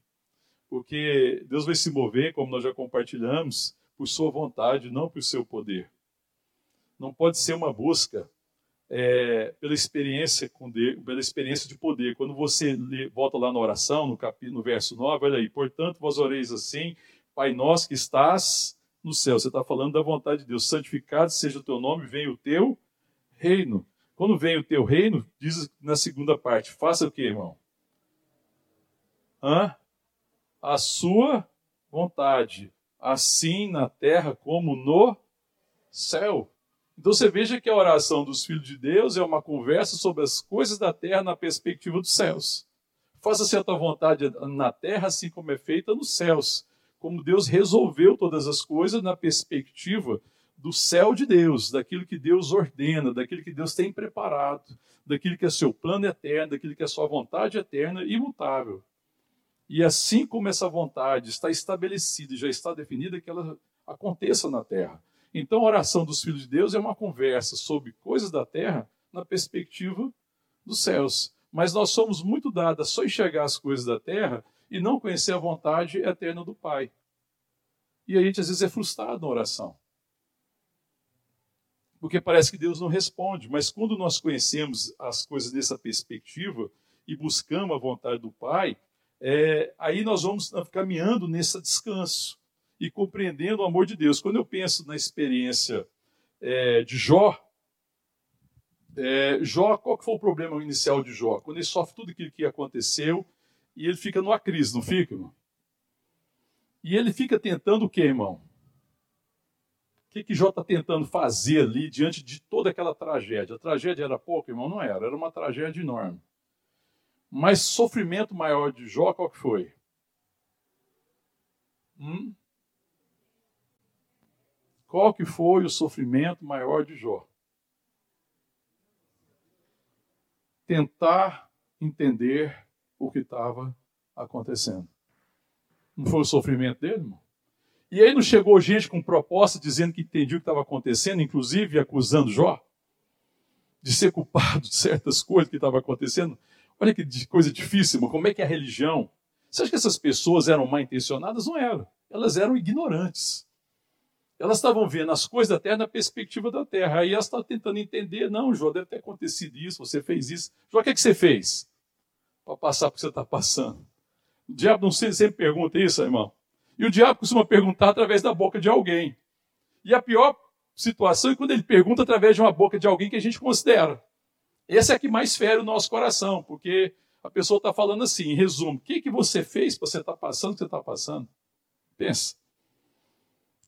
Porque Deus vai se mover, como nós já compartilhamos, por sua vontade, não por seu poder. Não pode ser uma busca é, pela experiência com Deus, pela experiência de poder. Quando você lê, volta lá na oração, no, no verso 9, olha aí, portanto, vós oreis assim, Pai nosso que estás no céu. Você está falando da vontade de Deus. Santificado seja o teu nome, venha o teu reino. Quando vem o teu reino, diz na segunda parte, faça o que, irmão? Hã? A sua vontade, assim na terra como no céu. Então você veja que a oração dos filhos de Deus é uma conversa sobre as coisas da terra na perspectiva dos céus. Faça-se a tua vontade na terra, assim como é feita nos céus. Como Deus resolveu todas as coisas na perspectiva do céu de Deus, daquilo que Deus ordena, daquilo que Deus tem preparado, daquilo que é seu plano eterno, daquilo que é sua vontade eterna e imutável. E assim como essa vontade está estabelecida e já está definida, que ela aconteça na terra. Então, a oração dos filhos de Deus é uma conversa sobre coisas da terra na perspectiva dos céus. Mas nós somos muito dados a só enxergar as coisas da terra e não conhecer a vontade eterna do Pai. E a gente às vezes é frustrado na oração. Porque parece que Deus não responde, mas quando nós conhecemos as coisas dessa perspectiva e buscamos a vontade do Pai, é, aí nós vamos caminhando nesse descanso e compreendendo o amor de Deus. Quando eu penso na experiência é, de Jó, é, Jó, qual que foi o problema inicial de Jó? Quando ele sofre tudo aquilo que aconteceu e ele fica numa crise, não fica, irmão? E ele fica tentando o quê, irmão? O que, que Jó está tentando fazer ali diante de toda aquela tragédia? A tragédia era pouco, irmão? Não era, era uma tragédia enorme. Mas sofrimento maior de Jó, qual que foi? Hum? Qual que foi o sofrimento maior de Jó? Tentar entender o que estava acontecendo. Não foi o sofrimento dele, irmão? E aí não chegou gente com proposta dizendo que entendia o que estava acontecendo, inclusive acusando Jó de ser culpado de certas coisas que estavam acontecendo. Olha que coisa difícil, como é que é a religião? Você acha que essas pessoas eram mal intencionadas? Não eram. Elas eram ignorantes. Elas estavam vendo as coisas da terra na perspectiva da terra. Aí elas estavam tentando entender: não, João, deve ter acontecido isso, você fez isso. João, o que, é que você fez para passar por que você está passando? O diabo não sempre pergunta isso, irmão. E o diabo costuma perguntar através da boca de alguém. E a pior situação é quando ele pergunta através de uma boca de alguém que a gente considera. Essa é a que mais fere o nosso coração, porque a pessoa está falando assim, em resumo, o que, que você fez para você estar tá passando o que você está passando? Pensa.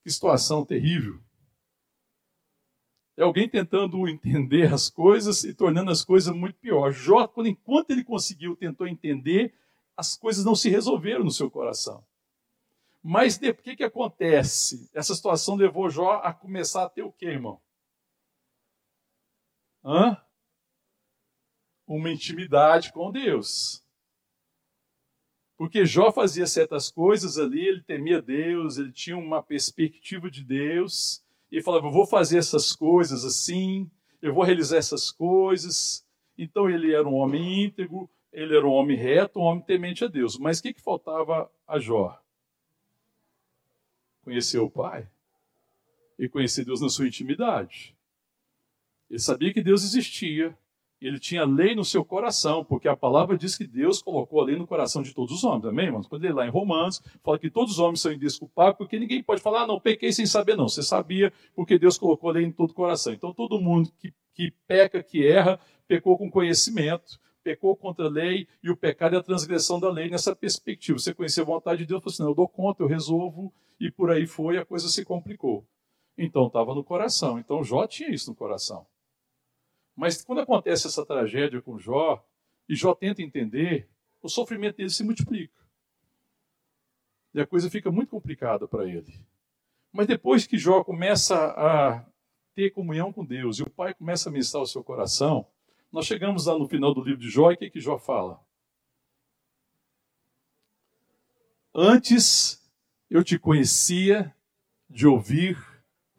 Que situação terrível. É alguém tentando entender as coisas e tornando as coisas muito piores. Jó, quando, enquanto ele conseguiu, tentou entender, as coisas não se resolveram no seu coração. Mas o que, que acontece? Essa situação levou Jó a começar a ter o quê, irmão? Hã? Uma intimidade com Deus. Porque Jó fazia certas coisas ali, ele temia Deus, ele tinha uma perspectiva de Deus, e falava: Eu vou fazer essas coisas assim, eu vou realizar essas coisas. Então ele era um homem íntegro, ele era um homem reto, um homem temente a Deus. Mas o que, que faltava a Jó? conhecer o Pai e conhecer Deus na sua intimidade. Ele sabia que Deus existia, ele tinha lei no seu coração, porque a palavra diz que Deus colocou a lei no coração de todos os homens, amém, irmãos? Quando ele lá em Romanos fala que todos os homens são indesculpáveis, porque ninguém pode falar, ah, não, pequei sem saber, não. Você sabia, porque Deus colocou a lei em todo o coração. Então todo mundo que, que peca, que erra, pecou com conhecimento, pecou contra a lei, e o pecado é a transgressão da lei nessa perspectiva. Você conhecer a vontade de Deus, falou assim, não, eu dou conta, eu resolvo, e por aí foi, a coisa se complicou. Então estava no coração. Então Jó tinha isso no coração. Mas quando acontece essa tragédia com Jó, e Jó tenta entender, o sofrimento dele se multiplica. E a coisa fica muito complicada para ele. Mas depois que Jó começa a ter comunhão com Deus e o Pai começa a ministrar o seu coração, nós chegamos lá no final do livro de Jó e o que, que Jó fala? Antes eu te conhecia de ouvir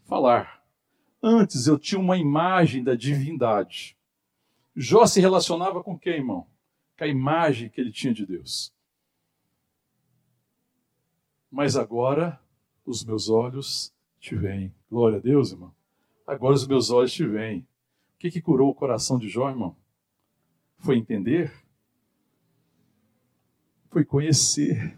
falar. Antes eu tinha uma imagem da divindade. Jó se relacionava com quem, irmão? Com a imagem que ele tinha de Deus. Mas agora os meus olhos te veem. Glória a Deus, irmão. Agora os meus olhos te veem. O que, que curou o coração de Jó, irmão? Foi entender? Foi conhecer.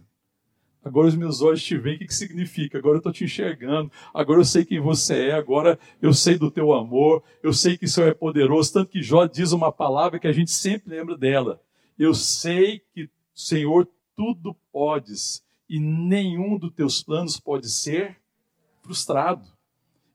Agora os meus olhos te veem, o que, que significa? Agora eu estou te enxergando, agora eu sei quem você é, agora eu sei do teu amor, eu sei que o Senhor é poderoso. Tanto que Jó diz uma palavra que a gente sempre lembra dela. Eu sei que, Senhor, tudo podes e nenhum dos teus planos pode ser frustrado.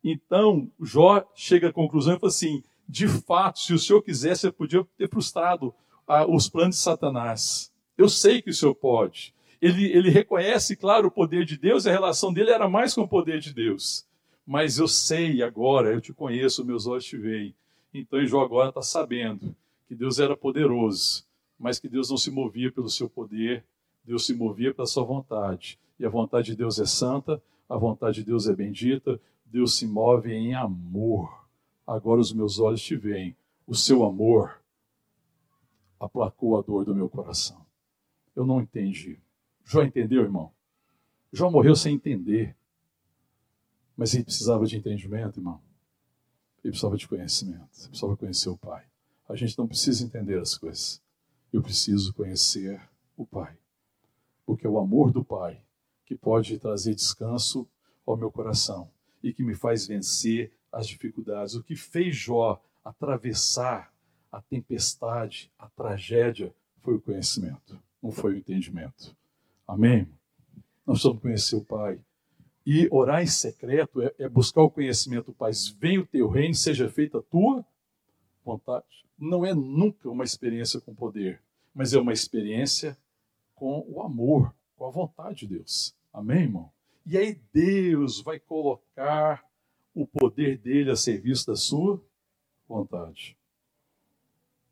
Então, Jó chega à conclusão e fala assim: de fato, se o Senhor quisesse, eu podia ter frustrado ah, os planos de Satanás. Eu sei que o Senhor pode ele, ele reconhece, claro, o poder de Deus, e a relação dele era mais com o poder de Deus. Mas eu sei agora, eu te conheço, meus olhos te veem. Então Jó agora está sabendo que Deus era poderoso, mas que Deus não se movia pelo seu poder, Deus se movia pela sua vontade. E a vontade de Deus é santa, a vontade de Deus é bendita, Deus se move em amor. Agora os meus olhos te veem. O seu amor aplacou a dor do meu coração. Eu não entendi. Jó entendeu, irmão? Jó morreu sem entender. Mas ele precisava de entendimento, irmão. Ele precisava de conhecimento. Ele precisava conhecer o Pai. A gente não precisa entender as coisas. Eu preciso conhecer o Pai. Porque é o amor do Pai que pode trazer descanso ao meu coração e que me faz vencer as dificuldades. O que fez Jó atravessar a tempestade, a tragédia, foi o conhecimento, não foi o entendimento. Amém? Nós precisamos conhecer o Pai. E orar em secreto é, é buscar o conhecimento do Pai. Venha o teu reino, seja feita a tua vontade. Não é nunca uma experiência com poder, mas é uma experiência com o amor, com a vontade de Deus. Amém, irmão? E aí Deus vai colocar o poder dele a serviço da sua vontade.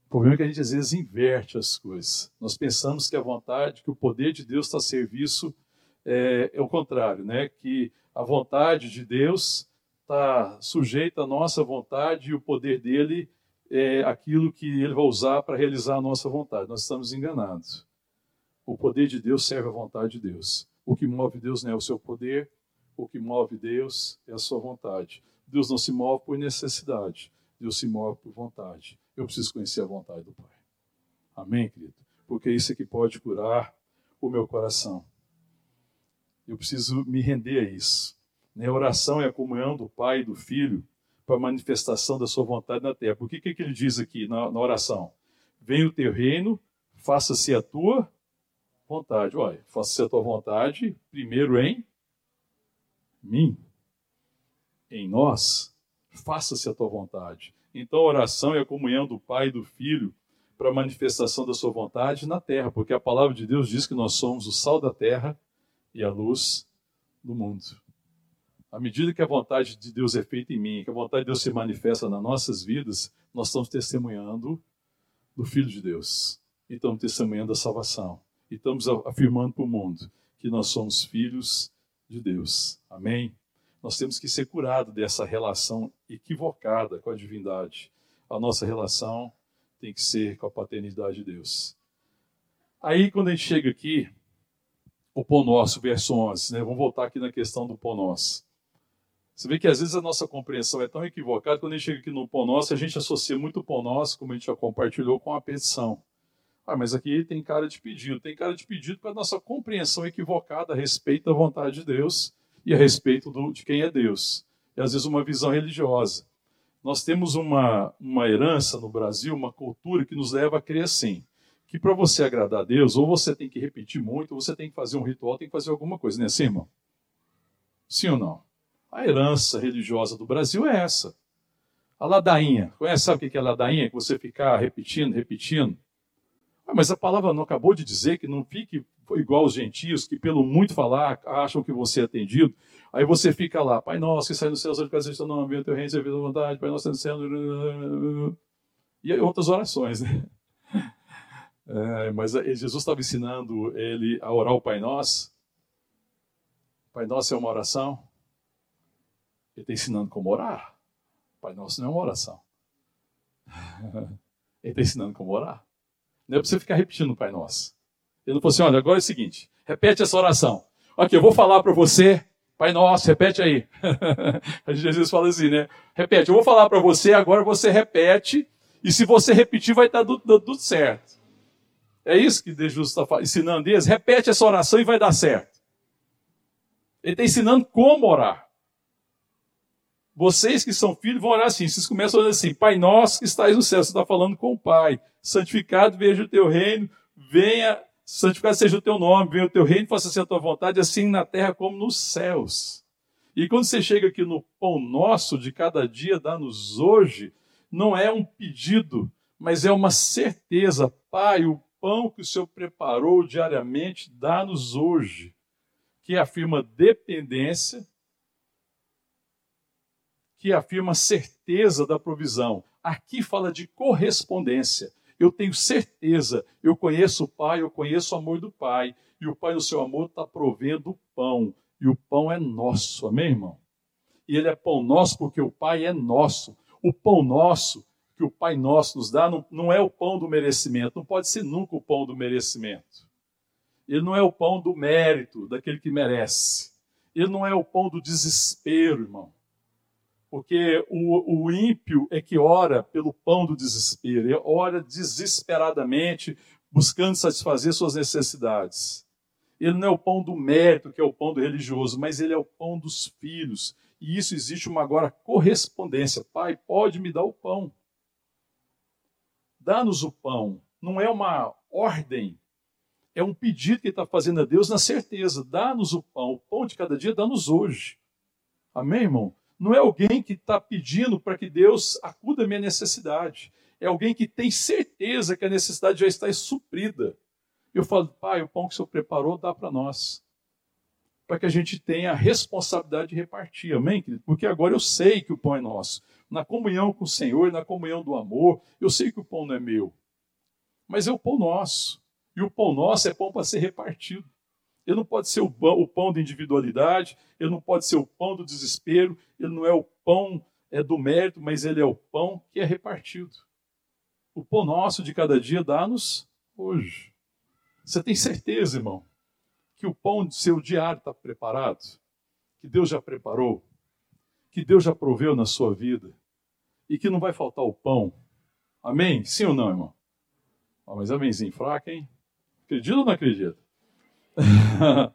O problema é que a gente às vezes inverte as coisas. Nós pensamos que a vontade, que o poder de Deus está a serviço, é, é o contrário, né? Que a vontade de Deus está sujeita à nossa vontade e o poder dele é aquilo que ele vai usar para realizar a nossa vontade. Nós estamos enganados. O poder de Deus serve à vontade de Deus. O que move Deus não é o seu poder, o que move Deus é a sua vontade. Deus não se move por necessidade, Deus se move por vontade. Eu preciso conhecer a vontade do Pai. Amém, querido? Porque isso é que pode curar o meu coração. Eu preciso me render a isso. A oração é a comunhão do Pai e do Filho para a manifestação da sua vontade na terra. Por que, que ele diz aqui na, na oração? Venha o teu reino, faça-se a tua vontade. Olha, faça-se a tua vontade, primeiro em mim, em nós. Faça-se a tua vontade. Então, a oração é a comunhão do Pai e do Filho para a manifestação da sua vontade na terra, porque a palavra de Deus diz que nós somos o sal da terra e a luz do mundo. À medida que a vontade de Deus é feita em mim, que a vontade de Deus se manifesta nas nossas vidas, nós estamos testemunhando do Filho de Deus. E estamos testemunhando a salvação. E estamos afirmando para o mundo que nós somos filhos de Deus. Amém? Nós temos que ser curados dessa relação equivocada com a divindade. A nossa relação tem que ser com a paternidade de Deus. Aí, quando a gente chega aqui, o pão nosso, verso 11. Né? Vamos voltar aqui na questão do pão nosso. Você vê que às vezes a nossa compreensão é tão equivocada, quando a gente chega aqui no pão nosso, a gente associa muito o pão nosso, como a gente já compartilhou, com a petição. Ah, mas aqui tem cara de pedido. Tem cara de pedido para a nossa compreensão equivocada a respeito da vontade de Deus e a respeito do, de quem é Deus. E às vezes uma visão religiosa. Nós temos uma, uma herança no Brasil, uma cultura que nos leva a crer assim, que para você agradar a Deus, ou você tem que repetir muito, ou você tem que fazer um ritual, tem que fazer alguma coisa, não é assim, irmão? Sim ou não? A herança religiosa do Brasil é essa. A ladainha. Conhece, sabe o que é ladainha? Que você ficar repetindo, repetindo. Ah, mas a palavra não acabou de dizer que não fique igual os gentios, que pelo muito falar acham que você é atendido. Aí você fica lá, Pai nosso que sai céus, onde quer seja nome, venha teu reino, seja a vontade, Pai nosso que no céu. E outras orações, né? [laughs] É, mas Jesus estava ensinando ele a orar o Pai Nosso. Pai Nosso é uma oração. Ele está ensinando como orar. Pai Nosso não é uma oração. [laughs] Ele está ensinando como orar. Não é para você ficar repetindo o Pai Nosso. Ele falou assim: olha, agora é o seguinte, repete essa oração. Ok, eu vou falar para você, Pai Nosso, repete aí. [laughs] Vezes fala assim, né? Repete, eu vou falar para você, agora você repete, e se você repetir, vai estar tudo, tudo certo. É isso que Jesus está ensinando eles. Repete essa oração e vai dar certo. Ele está ensinando como orar. Vocês que são filhos vão orar assim. Vocês começam orar assim: Pai nosso que estás no céu. Você está falando com o Pai. Santificado veja o teu reino. Venha, santificado seja o teu nome. Venha o teu reino, faça-se a tua vontade, assim na terra como nos céus. E quando você chega aqui no pão nosso de cada dia, dá-nos hoje, não é um pedido, mas é uma certeza. Pai, o pão que o Senhor preparou diariamente, dá-nos hoje. Que afirma dependência que afirma certeza da provisão. Aqui fala de correspondência. Eu tenho certeza, eu conheço o Pai, eu conheço o amor do Pai, e o Pai, no seu amor, está provendo o pão, e o pão é nosso, amém, irmão? E ele é pão nosso porque o Pai é nosso. O pão nosso que o Pai nosso nos dá não, não é o pão do merecimento, não pode ser nunca o pão do merecimento. Ele não é o pão do mérito, daquele que merece. Ele não é o pão do desespero, irmão. Porque o, o ímpio é que ora pelo pão do desespero, ele ora desesperadamente, buscando satisfazer suas necessidades. Ele não é o pão do mérito, que é o pão do religioso, mas ele é o pão dos filhos. E isso existe uma agora correspondência. Pai, pode me dar o pão. Dá-nos o pão. Não é uma ordem, é um pedido que ele está fazendo a Deus na certeza. Dá-nos o pão. O pão de cada dia, dá-nos hoje. Amém, irmão? Não é alguém que está pedindo para que Deus acuda a minha necessidade. É alguém que tem certeza que a necessidade já está suprida. Eu falo, pai, o pão que o Senhor preparou dá para nós. Para que a gente tenha a responsabilidade de repartir, amém, querido? Porque agora eu sei que o pão é nosso. Na comunhão com o Senhor, na comunhão do amor, eu sei que o pão não é meu. Mas é o pão nosso. E o pão nosso é pão para ser repartido. Ele não pode ser o pão, o pão da individualidade, ele não pode ser o pão do desespero, ele não é o pão é do mérito, mas ele é o pão que é repartido. O pão nosso de cada dia dá-nos hoje. Você tem certeza, irmão, que o pão do seu diário está preparado? Que Deus já preparou? Que Deus já proveu na sua vida? E que não vai faltar o pão? Amém? Sim ou não, irmão? Ah, mas amémzinho fraco, hein? Acredita ou não acredita? [laughs]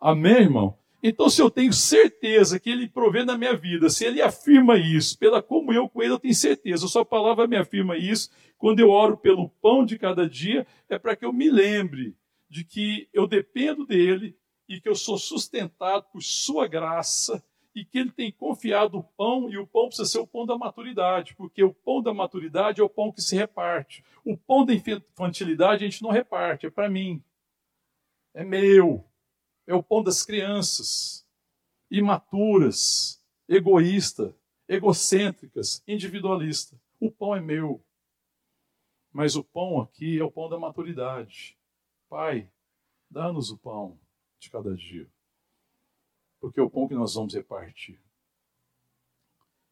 Amém, irmão? Então, se eu tenho certeza que Ele provê na minha vida, se Ele afirma isso, pela comunhão com Ele, eu tenho certeza. A Sua palavra me afirma isso. Quando eu oro pelo pão de cada dia, é para que eu me lembre de que eu dependo dEle e que eu sou sustentado por Sua graça e que Ele tem confiado o pão, e o pão precisa ser o pão da maturidade, porque o pão da maturidade é o pão que se reparte. O pão da infantilidade a gente não reparte, é para mim é meu, é o pão das crianças, imaturas, egoísta, egocêntricas, individualista. O pão é meu. Mas o pão aqui é o pão da maturidade. Pai, dá-nos o pão de cada dia. Porque é o pão que nós vamos repartir.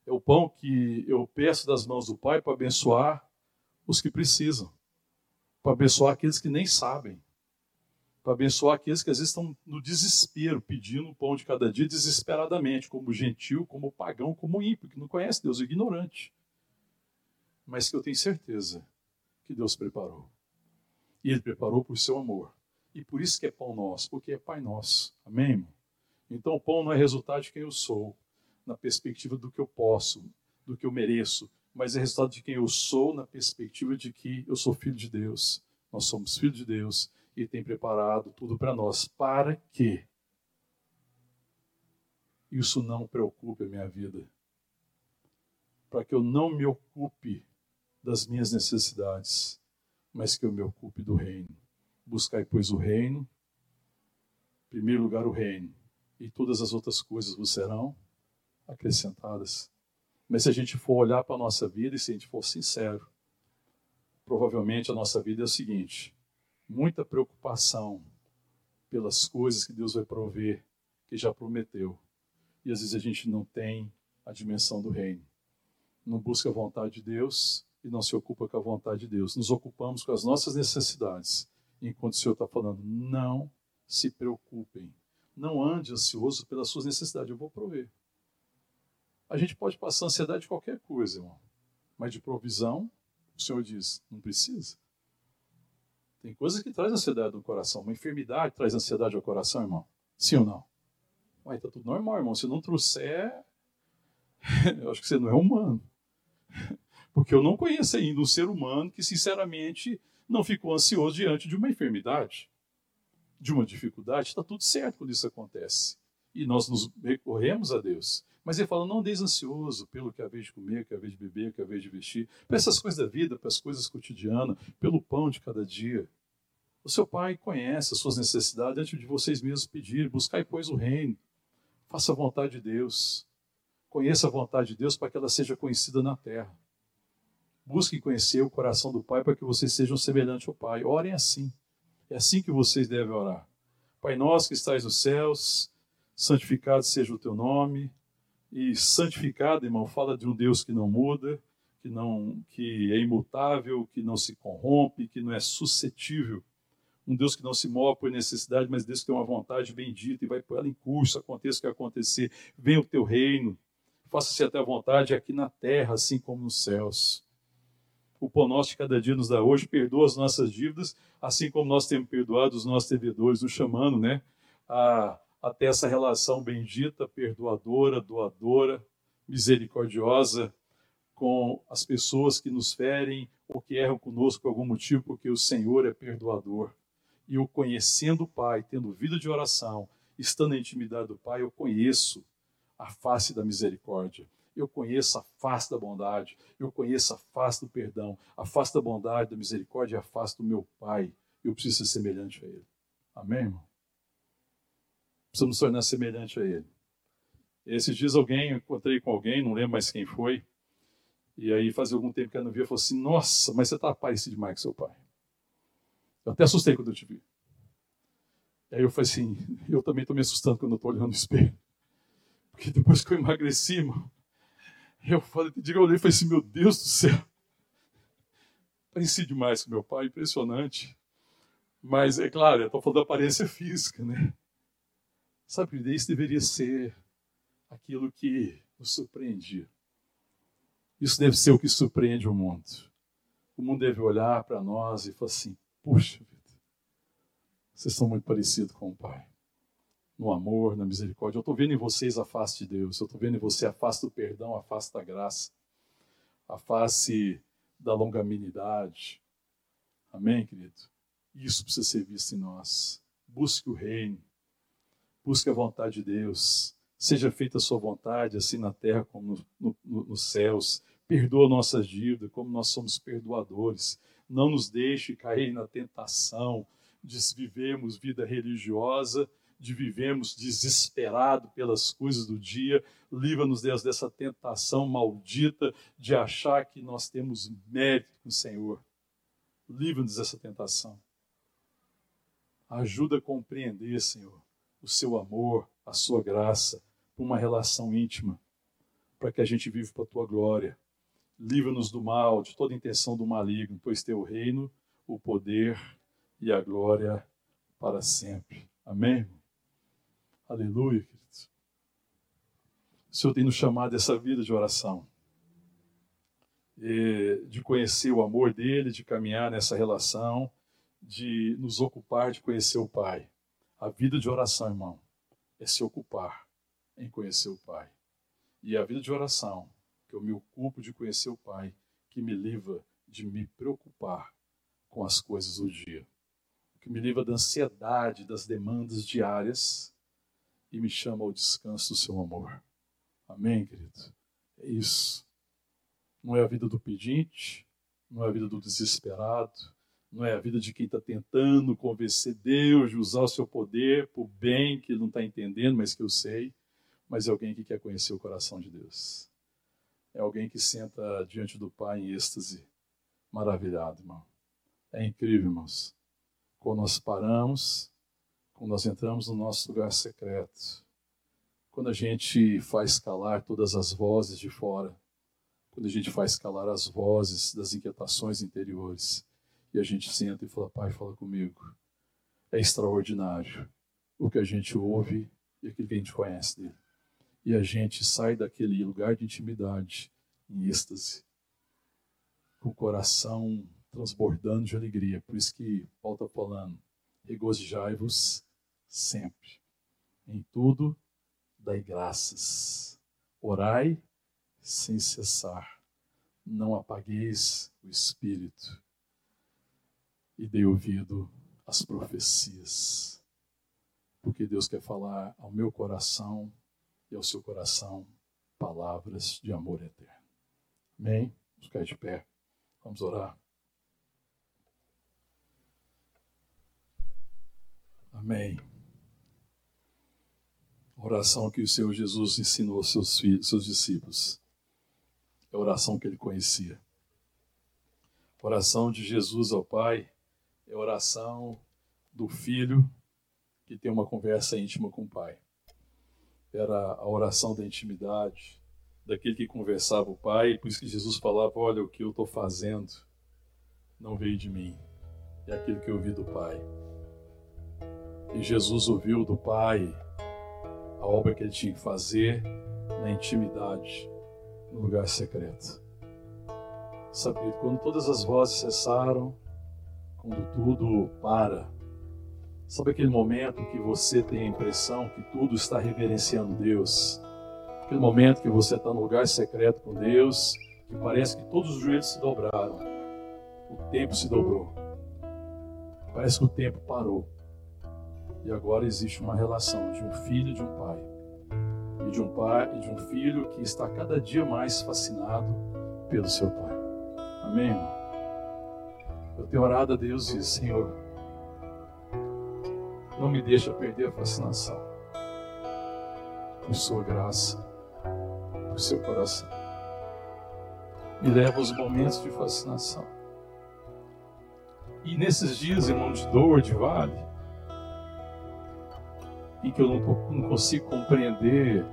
É o pão que eu peço das mãos do Pai para abençoar os que precisam, para abençoar aqueles que nem sabem para abençoar aqueles que às vezes estão no desespero, pedindo o pão de cada dia desesperadamente, como gentil, como pagão, como ímpio, que não conhece Deus, ignorante. Mas que eu tenho certeza que Deus preparou. E Ele preparou por seu amor. E por isso que é pão nosso, porque é Pai nosso. Amém, irmão? Então o pão não é resultado de quem eu sou, na perspectiva do que eu posso, do que eu mereço, mas é resultado de quem eu sou na perspectiva de que eu sou filho de Deus. Nós somos filhos de Deus e tem preparado tudo para nós. Para que isso não preocupe a minha vida. Para que eu não me ocupe das minhas necessidades, mas que eu me ocupe do reino. Buscai, pois, o reino, em primeiro lugar, o reino, e todas as outras coisas vos serão acrescentadas. Mas se a gente for olhar para a nossa vida e se a gente for sincero, provavelmente a nossa vida é o seguinte: muita preocupação pelas coisas que Deus vai prover, que já prometeu. E às vezes a gente não tem a dimensão do reino. Não busca a vontade de Deus e não se ocupa com a vontade de Deus. Nos ocupamos com as nossas necessidades, enquanto o Senhor está falando, não se preocupem. Não ande ansioso pelas suas necessidades, eu vou prover. A gente pode passar ansiedade de qualquer coisa, irmão. Mas de provisão, o Senhor diz, não precisa. Tem coisas que trazem ansiedade no coração. Uma enfermidade traz ansiedade ao coração, irmão. Sim ou não? Ué, tá tudo normal, irmão. Se não trouxer, [laughs] eu acho que você não é humano. Porque eu não conheço ainda um ser humano que, sinceramente, não ficou ansioso diante de uma enfermidade, de uma dificuldade. Está tudo certo quando isso acontece. E nós nos recorremos a Deus. Mas ele fala: não andeis ansioso pelo que a vez de comer, que a vez de beber, que a vez de vestir, para essas coisas da vida, para as coisas cotidianas, pelo pão de cada dia. O seu pai conhece as suas necessidades antes de vocês mesmos pedir. Buscai, pois, o reino. Faça a vontade de Deus. Conheça a vontade de Deus para que ela seja conhecida na terra. Busquem conhecer o coração do Pai para que vocês sejam semelhantes ao Pai. Orem assim. É assim que vocês devem orar. Pai nosso que estais nos céus, santificado seja o teu nome e santificado, irmão, fala de um Deus que não muda, que não que é imutável, que não se corrompe, que não é suscetível. Um Deus que não se move por necessidade, mas Deus que tem uma vontade bendita e vai por ela em curso, aconteça o que acontecer. Venha o teu reino, faça-se até a vontade aqui na terra, assim como nos céus. O pão nosso de cada dia nos dá hoje, perdoa as nossas dívidas, assim como nós temos perdoado os nossos devedores, nos chamando, né, a até essa relação bendita, perdoadora, doadora, misericordiosa com as pessoas que nos ferem ou que erram conosco por algum motivo, porque o Senhor é perdoador. E eu conhecendo o Pai, tendo vida de oração, estando na intimidade do Pai, eu conheço a face da misericórdia. Eu conheço a face da bondade, eu conheço a face do perdão, a face da bondade, da misericórdia, a face do meu Pai. Eu preciso ser semelhante a Ele. Amém, irmão? precisamos tornar semelhante a Ele. Esses dias alguém, eu encontrei com alguém, não lembro mais quem foi, e aí fazia algum tempo que eu não via, falou assim, nossa, mas você está parecido demais com seu pai. Eu até assustei quando eu te vi. E aí eu falei assim, eu também estou me assustando quando eu estou olhando no espelho. Porque depois que eu emagreci, irmão, eu falei, eu olhei e falei assim, meu Deus do céu. Pareci demais com meu pai, impressionante. Mas é claro, eu estou falando da aparência física, né? Sabe, isso deveria ser aquilo que nos surpreendia. Isso deve ser o que surpreende o mundo. O mundo deve olhar para nós e falar assim: puxa vida, vocês são muito parecidos com o Pai. No amor, na misericórdia. Eu estou vendo em vocês a face de Deus. Eu estou vendo em você a face do perdão, a face da graça, a face da longanimidade. Amém, querido? Isso precisa ser visto em nós. Busque o reino Busque a vontade de Deus. Seja feita a sua vontade, assim na terra como no, no, nos céus. Perdoa nossas dívidas, como nós somos perdoadores. Não nos deixe cair na tentação de vivermos vida religiosa, de vivermos desesperado pelas coisas do dia. Livra-nos, Deus, dessa tentação maldita de achar que nós temos mérito com o Senhor. Livra-nos dessa tentação. Ajuda a compreender, Senhor, o seu amor, a sua graça, uma relação íntima, para que a gente viva para a tua glória. Livra-nos do mal, de toda intenção do maligno, pois teu reino, o poder e a glória para sempre. Amém? Aleluia, queridos. O Senhor tem nos chamado essa vida de oração, de conhecer o amor dele, de caminhar nessa relação, de nos ocupar de conhecer o Pai. A vida de oração, irmão, é se ocupar em conhecer o Pai. E a vida de oração, que eu me ocupo de conhecer o Pai, que me livra de me preocupar com as coisas do dia, que me livra da ansiedade, das demandas diárias e me chama ao descanso do seu amor. Amém, querido? É isso. Não é a vida do pedinte, não é a vida do desesperado, não é a vida de quem está tentando convencer Deus de usar o seu poder o bem que ele não está entendendo, mas que eu sei, mas é alguém que quer conhecer o coração de Deus. É alguém que senta diante do Pai em êxtase, maravilhado, irmão. É incrível, irmãos. Quando nós paramos, quando nós entramos no nosso lugar secreto, quando a gente faz calar todas as vozes de fora, quando a gente faz calar as vozes das inquietações interiores, e a gente senta e fala: Pai, fala comigo. É extraordinário o que a gente ouve e aquilo que a gente conhece dele. E a gente sai daquele lugar de intimidade em êxtase, com o coração transbordando de alegria. Por isso que Paulo está falando: regozijai-vos sempre. Em tudo, dai graças. Orai sem cessar. Não apagueis o espírito e dei ouvido às profecias. Porque Deus quer falar ao meu coração e ao seu coração palavras de amor eterno. Amém? Vamos ficar de pé. Vamos orar. Amém. A oração que o Senhor Jesus ensinou aos seus, filhos, seus discípulos. É a oração que ele conhecia. A oração de Jesus ao Pai é a oração do filho que tem uma conversa íntima com o pai. Era a oração da intimidade, daquele que conversava o pai, por isso que Jesus falava: Olha, o que eu estou fazendo não veio de mim, é aquilo que eu ouvi do pai. E Jesus ouviu do pai a obra que ele tinha que fazer na intimidade, no lugar secreto. Sabe, quando todas as vozes cessaram, quando tudo para. Sabe aquele momento que você tem a impressão que tudo está reverenciando Deus? Aquele momento que você está no lugar secreto com Deus, que parece que todos os joelhos se dobraram, o tempo se dobrou. Parece que o tempo parou. E agora existe uma relação de um filho e de um pai. E de um pai e de um filho que está cada dia mais fascinado pelo seu pai. Amém? Eu tenho orado a Deus e Senhor, não me deixa perder a fascinação por Sua graça, por Seu coração. Me leva aos momentos de fascinação. E nesses dias, irmão, de dor, de vale, em que eu não, não consigo compreender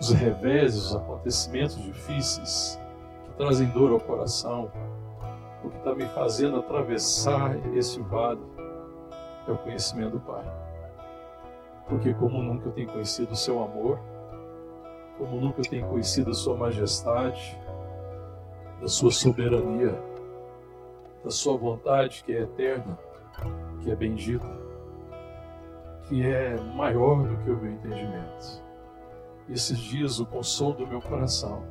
os reveses, os acontecimentos difíceis que trazem dor ao coração, o que está me fazendo atravessar esse vale é o conhecimento do Pai. Porque como nunca eu tenho conhecido o seu amor, como nunca eu tenho conhecido a sua majestade, da sua soberania, da sua vontade que é eterna, que é bendita, que é maior do que o meu entendimento. esses dias o consolo do meu coração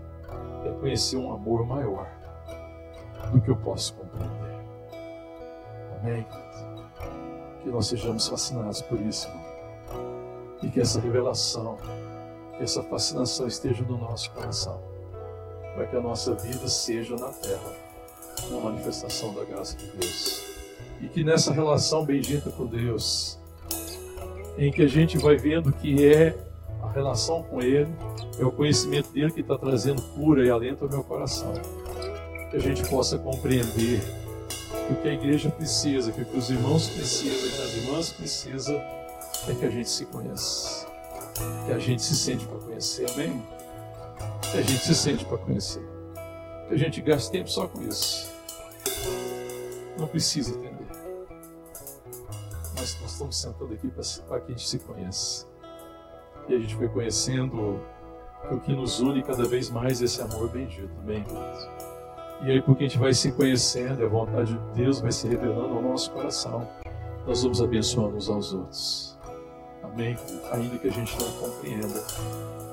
é conhecer um amor maior do que eu posso compreender. Amém? Que nós sejamos fascinados por isso. E que essa revelação, que essa fascinação esteja no nosso coração. Para que a nossa vida seja na terra uma manifestação da graça de Deus. E que nessa relação bendita com Deus, em que a gente vai vendo que é a relação com Ele, é o conhecimento dele que está trazendo cura e alento ao meu coração que a gente possa compreender que o que a igreja precisa, que o que os irmãos precisam, que as irmãs precisam, é que a gente se conheça, que a gente se sente para conhecer, amém? Que a gente se sente para conhecer, que a gente gaste tempo só com isso. Não precisa entender. nós, nós estamos sentando aqui para que a gente se conheça. E a gente foi conhecendo que o que nos une cada vez mais é esse amor bendito, bem, queridos. E aí, porque a gente vai se conhecendo, a vontade de Deus vai se revelando ao nosso coração, nós vamos abençoando uns aos outros. Amém? Ainda que a gente não compreenda,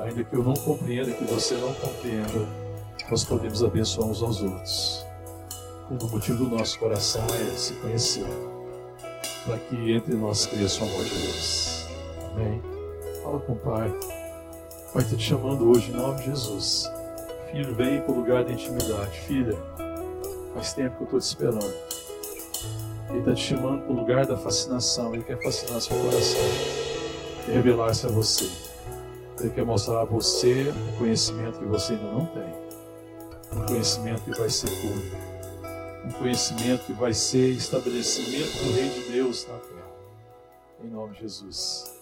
ainda que eu não compreenda, que você não compreenda, nós podemos abençoar uns aos outros. O motivo do nosso coração é se conhecer, para que entre nós cresça o amor de Deus. Amém? Fala com o Pai. Pai está te chamando hoje em nome de Jesus. Filho, vem para o lugar da intimidade. Filha, faz tempo que eu estou te esperando. Ele está te chamando para o lugar da fascinação. Ele quer fascinar seu coração. Quer revelar-se a você. Ele quer mostrar a você um conhecimento que você ainda não tem. Um conhecimento que vai ser cura. Um conhecimento que vai ser estabelecimento do Rei de Deus na terra. Em nome de Jesus.